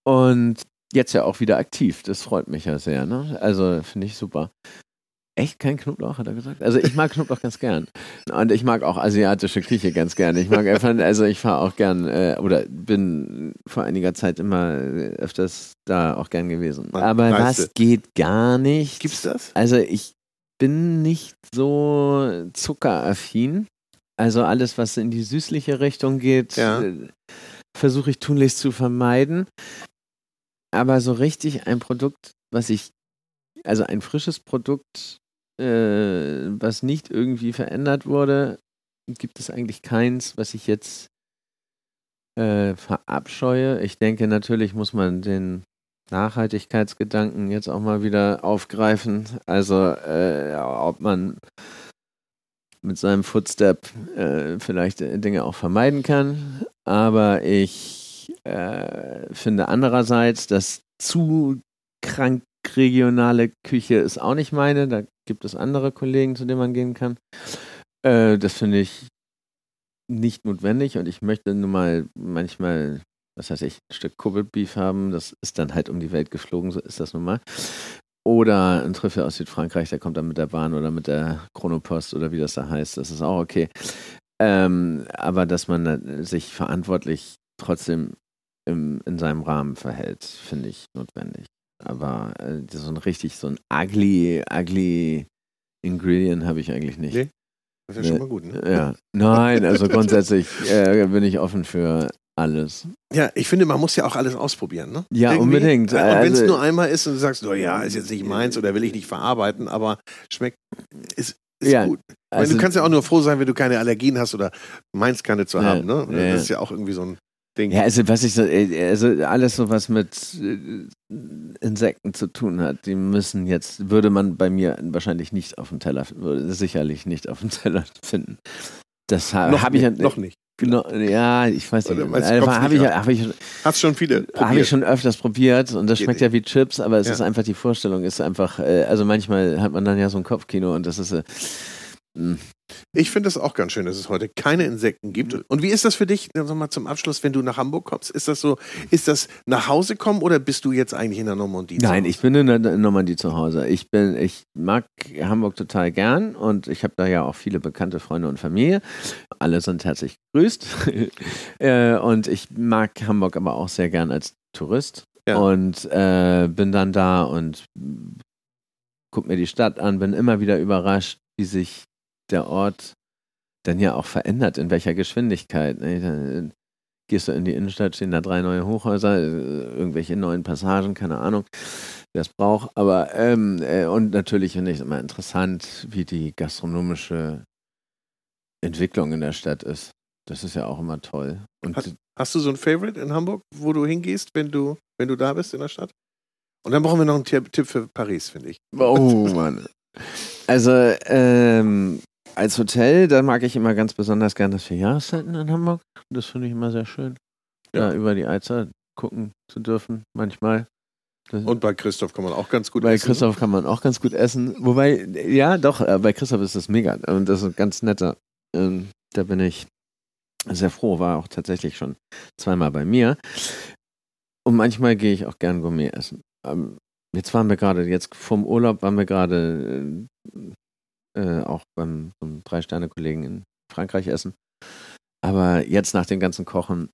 Und jetzt ja auch wieder aktiv. Das freut mich ja sehr. Ne? Also finde ich super. Echt kein Knoblauch, hat er gesagt? Also ich mag Knoblauch ganz gern. Und ich mag auch asiatische Küche ganz gern. Ich mag einfach, also ich fahre auch gern, äh, oder bin vor einiger Zeit immer äh, öfters da auch gern gewesen. Man Aber reiste. was geht gar nicht? Gibt's das? Also ich bin nicht so zuckeraffin. Also alles, was in die süßliche Richtung geht, Ja. äh, versuche ich tunlichst zu vermeiden. Aber so richtig ein Produkt, was ich, also ein frisches Produkt, äh, was nicht irgendwie verändert wurde, gibt es eigentlich keins, was ich jetzt äh, verabscheue. Ich denke, natürlich muss man den Nachhaltigkeitsgedanken jetzt auch mal wieder aufgreifen. Also äh, ob man mit seinem Footstep äh, vielleicht Dinge auch vermeiden kann. Aber ich äh, finde andererseits, dass zu krank regionale Küche ist auch nicht meine. Da gibt es andere Kollegen, zu denen man gehen kann. Äh, das finde ich nicht notwendig und ich möchte nun mal manchmal, was weiß ich, ein Stück Kobe Beef haben. Das ist dann halt um die Welt geflogen, so ist das nun mal. Oder ein Trüffel aus Südfrankreich, der kommt dann mit der Bahn oder mit der Chronopost oder wie das da heißt. Das ist auch okay. Ähm, aber dass man sich verantwortlich trotzdem im, in seinem Rahmen verhält, finde ich notwendig. Aber äh, so ein richtig, so ein ugly, ugly Ingredient habe ich eigentlich nicht. Nee. Das ist ja schon mal gut, ne? Ja, nein, also grundsätzlich äh, bin ich offen für alles. Ja, ich finde, man muss ja auch alles ausprobieren, ne? Ja, Irgendwie. unbedingt. Und wenn es Also- nur einmal ist und du sagst, oh ja, ist jetzt nicht meins oder will ich nicht verarbeiten, aber schmeckt, ist, ist Ja, gut. Meine, Also, du kannst ja auch nur froh sein, wenn du keine Allergien hast oder meinst keine zu Ja, haben, ne? ja, Das ist ja auch irgendwie so ein Ding. ja, also was ich so, äh, also alles so was mit äh, Insekten zu tun hat, die müssen jetzt, würde man bei mir wahrscheinlich nicht auf dem Teller, würde sicherlich nicht auf dem Teller finden. Das habe ich ja, noch nicht. Genau, ja, ich weiß nicht. kommst Habe ich, hab ich, Hast schon viele Habe ich schon öfters probiert und das schmeckt ja wie Chips, aber es Ja. ist einfach die Vorstellung, ist einfach, äh, also manchmal hat man dann ja so ein Kopfkino und das ist, äh, mh. Ich finde es auch ganz schön, dass es heute keine Insekten gibt. Und wie ist das für dich, sag mal zum Abschluss, wenn du nach Hamburg kommst? Ist das so, ist das nach Hause kommen oder bist du jetzt eigentlich in der Normandie? zu nein, ich bin in der Normandie zu Hause. Ich bin, ich mag Hamburg total gern und ich habe da ja auch viele bekannte Freunde und Familie. Alle sind herzlich gegrüßt. äh, und ich mag Hamburg aber auch sehr gern als Tourist. Ja. Und äh, bin dann da und guck mir die Stadt an, bin immer wieder überrascht, wie sich der Ort dann ja auch verändert, in welcher Geschwindigkeit. Ne? Dann gehst du in die Innenstadt, stehen da drei neue Hochhäuser, äh, irgendwelche neuen Passagen, keine Ahnung, wer es braucht. Aber ähm, äh, und natürlich finde ich es immer interessant, wie die gastronomische Entwicklung in der Stadt ist. Das ist ja auch immer toll. Und Hat- Hast du so ein Favorite in Hamburg, wo du hingehst, wenn du, wenn du da bist in der Stadt? Und dann brauchen wir noch einen Tipp, Tipp für Paris, finde ich. Oh Mann. Also, ähm, als Hotel, da mag ich immer ganz besonders gern das vier Jahreszeiten in Hamburg. Das finde ich immer sehr schön. Ja. Da über die Alster gucken zu dürfen, manchmal. Das, Und bei Christoph kann man auch ganz gut bei essen. Christoph kann man auch ganz gut essen. Wobei, ja, doch, äh, bei Christoph ist das mega. Und das ist ein ganz netter. Ähm, da bin ich sehr froh. War auch tatsächlich schon zweimal bei mir. Und manchmal gehe ich auch gern Gourmet essen. Ähm, jetzt waren wir gerade, jetzt vom Urlaub waren wir gerade äh, auch beim, beim Drei-Sterne-Kollegen in Frankreich essen. Aber jetzt nach dem ganzen Kochen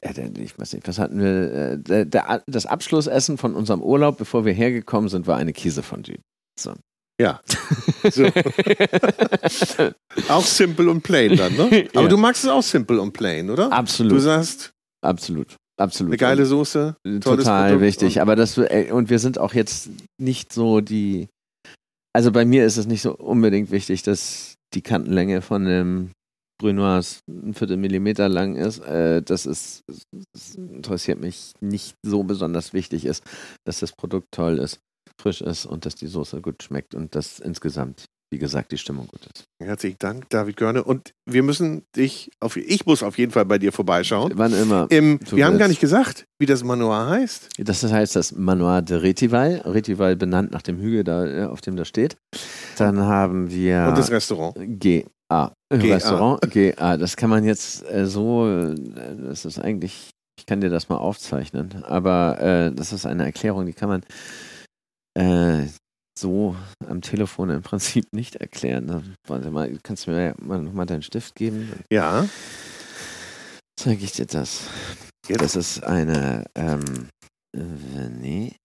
äh, ich weiß nicht, was hatten wir? Äh, der, der, das Abschlussessen von unserem Urlaub, bevor wir hergekommen sind, war eine Käsefondue. So. Ja. So. auch simple und plain dann, ne? Aber ja. du magst es auch simple und plain, oder? Absolut. Du sagst. Absolut. Absolut. Eine geile Soße. Total wichtig. Aber das, und wir sind auch jetzt nicht so die. Also bei mir ist es nicht so unbedingt wichtig, dass die Kantenlänge von dem Brunoise ein Viertel Millimeter lang ist. Äh, das ist, das interessiert mich nicht so besonders wichtig ist, dass das Produkt toll ist, frisch ist und dass die Soße gut schmeckt und dass insgesamt wie gesagt, die Stimmung gut ist. Herzlichen Dank, David Görne. Und wir müssen dich, auf, ich muss auf jeden Fall bei dir vorbeischauen. Wann immer. Im, wir haben gar nicht gesagt, wie das Manoir heißt. Das heißt das Manoir de Retival. Retival benannt nach dem Hügel, da, äh, auf dem das steht. Dann haben wir. Und das Restaurant. GA. GA. Restaurant GA. Das kann man jetzt äh, so, äh, das ist eigentlich, ich kann dir das mal aufzeichnen, aber äh, das ist eine Erklärung, die kann man äh, so am Telefon im Prinzip nicht erklären. Ne? Warte mal, kannst du mir mal nochmal deinen Stift geben? Ja. Zeige ich dir das. Jetzt. Das ist eine, ähm, äh, nee.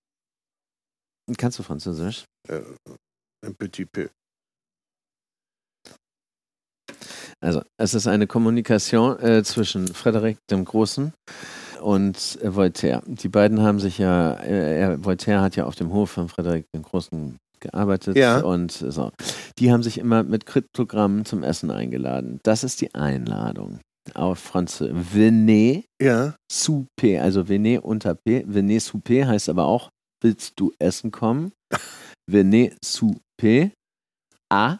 Kannst du Französisch? Äh, ein petit peu. Also, es ist eine Kommunikation äh, zwischen Frederik dem Großen und äh, Voltaire. Die beiden haben sich ja, äh, Voltaire hat ja auf dem Hof von Frederik dem Großen gearbeitet ja. und so. Die haben sich immer mit Kryptogrammen zum Essen eingeladen. Das ist die Einladung. Auf Französisch. Venez ja. souper, also venez unter P. Venez souper heißt aber auch, willst du essen kommen? venez souper à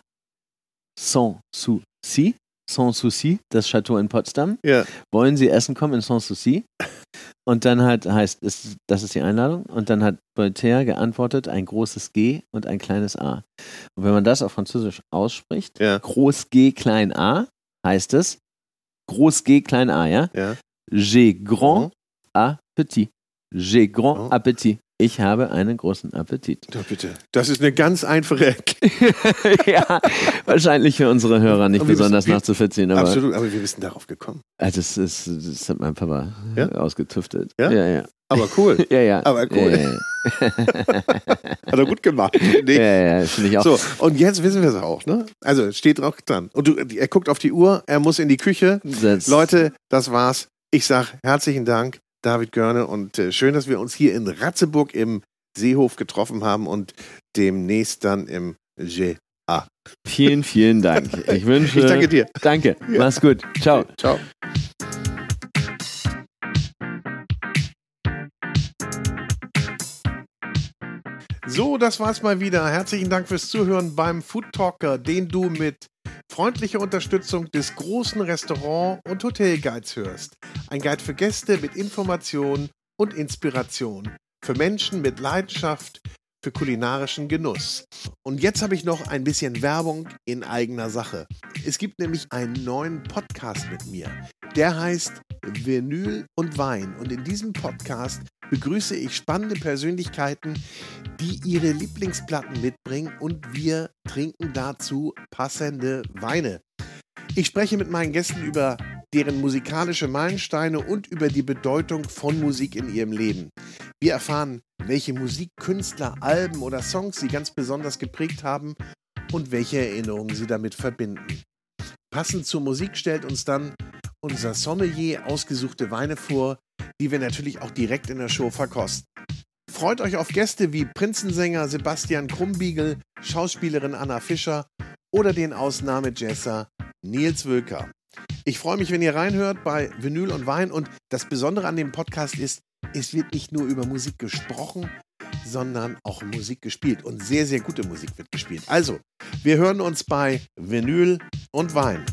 sans souci Sans Souci, das Chateau in Potsdam. Ja. Wollen Sie essen kommen in Sans Souci? Und dann hat, heißt, ist, das ist die Einladung. Und dann hat Voltaire geantwortet, ein großes G und ein kleines A. Und wenn man das auf Französisch ausspricht, ja. groß G, klein A, heißt es groß G, klein A, ja? ja. J'ai grand A, petit. J'ai grand oh. Appetit. Ich habe einen großen Appetit. Ja, bitte. Das ist eine ganz einfache Ja, wahrscheinlich für unsere Hörer nicht besonders wissen, nachzuvollziehen. Aber absolut, aber wir wissen darauf gekommen. Das, ist, das hat mein Papa ja? ausgetüftelt. Ja? ja, ja. Aber cool. ja, ja. Aber cool. Ja, ja. Hat er gut gemacht. Nee. Ja, ja, finde ich auch. So, und jetzt wissen wir es auch, ne? Also, steht drauf dran. Und du, er guckt auf die Uhr, er muss in die Küche. Das Leute, das war's. Ich sag herzlichen Dank. David Görne. Und äh, schön, dass wir uns hier in Ratzeburg im Seehof getroffen haben und demnächst dann im GA. Vielen, vielen Dank. Ich wünsche. Ich danke dir. Danke. Ja. Mach's gut. Ciao. Ciao. So, das war's mal wieder. Herzlichen Dank fürs Zuhören beim Food Talker, den du mit freundlicher Unterstützung des großen Restaurant- und Hotelguides hörst. Ein Guide für Gäste mit Information und Inspiration. Für Menschen mit Leidenschaft für kulinarischen Genuss. Und jetzt habe ich noch ein bisschen Werbung in eigener Sache. Es gibt nämlich einen neuen Podcast mit mir. Der heißt Vinyl und Wein. Und in diesem Podcast begrüße ich spannende Persönlichkeiten, die ihre Lieblingsplatten mitbringen und wir trinken dazu passende Weine. Ich spreche mit meinen Gästen über deren musikalische Meilensteine und über die Bedeutung von Musik in ihrem Leben. Wir erfahren, welche Musikkünstler, Alben oder Songs sie ganz besonders geprägt haben und welche Erinnerungen sie damit verbinden. Passend zur Musik stellt uns dann unser Sommelier ausgesuchte Weine vor, die wir natürlich auch direkt in der Show verkosten. Freut euch auf Gäste wie Prinzensänger Sebastian Krumbiegel, Schauspielerin Anna Fischer oder den Ausnahmejesser Nils Wölker. Ich freue mich, wenn ihr reinhört bei Vinyl und Wein und das Besondere an dem Podcast ist, es wird nicht nur über Musik gesprochen, sondern auch Musik gespielt und sehr, sehr gute Musik wird gespielt. Also, wir hören uns bei Vinyl und Wein.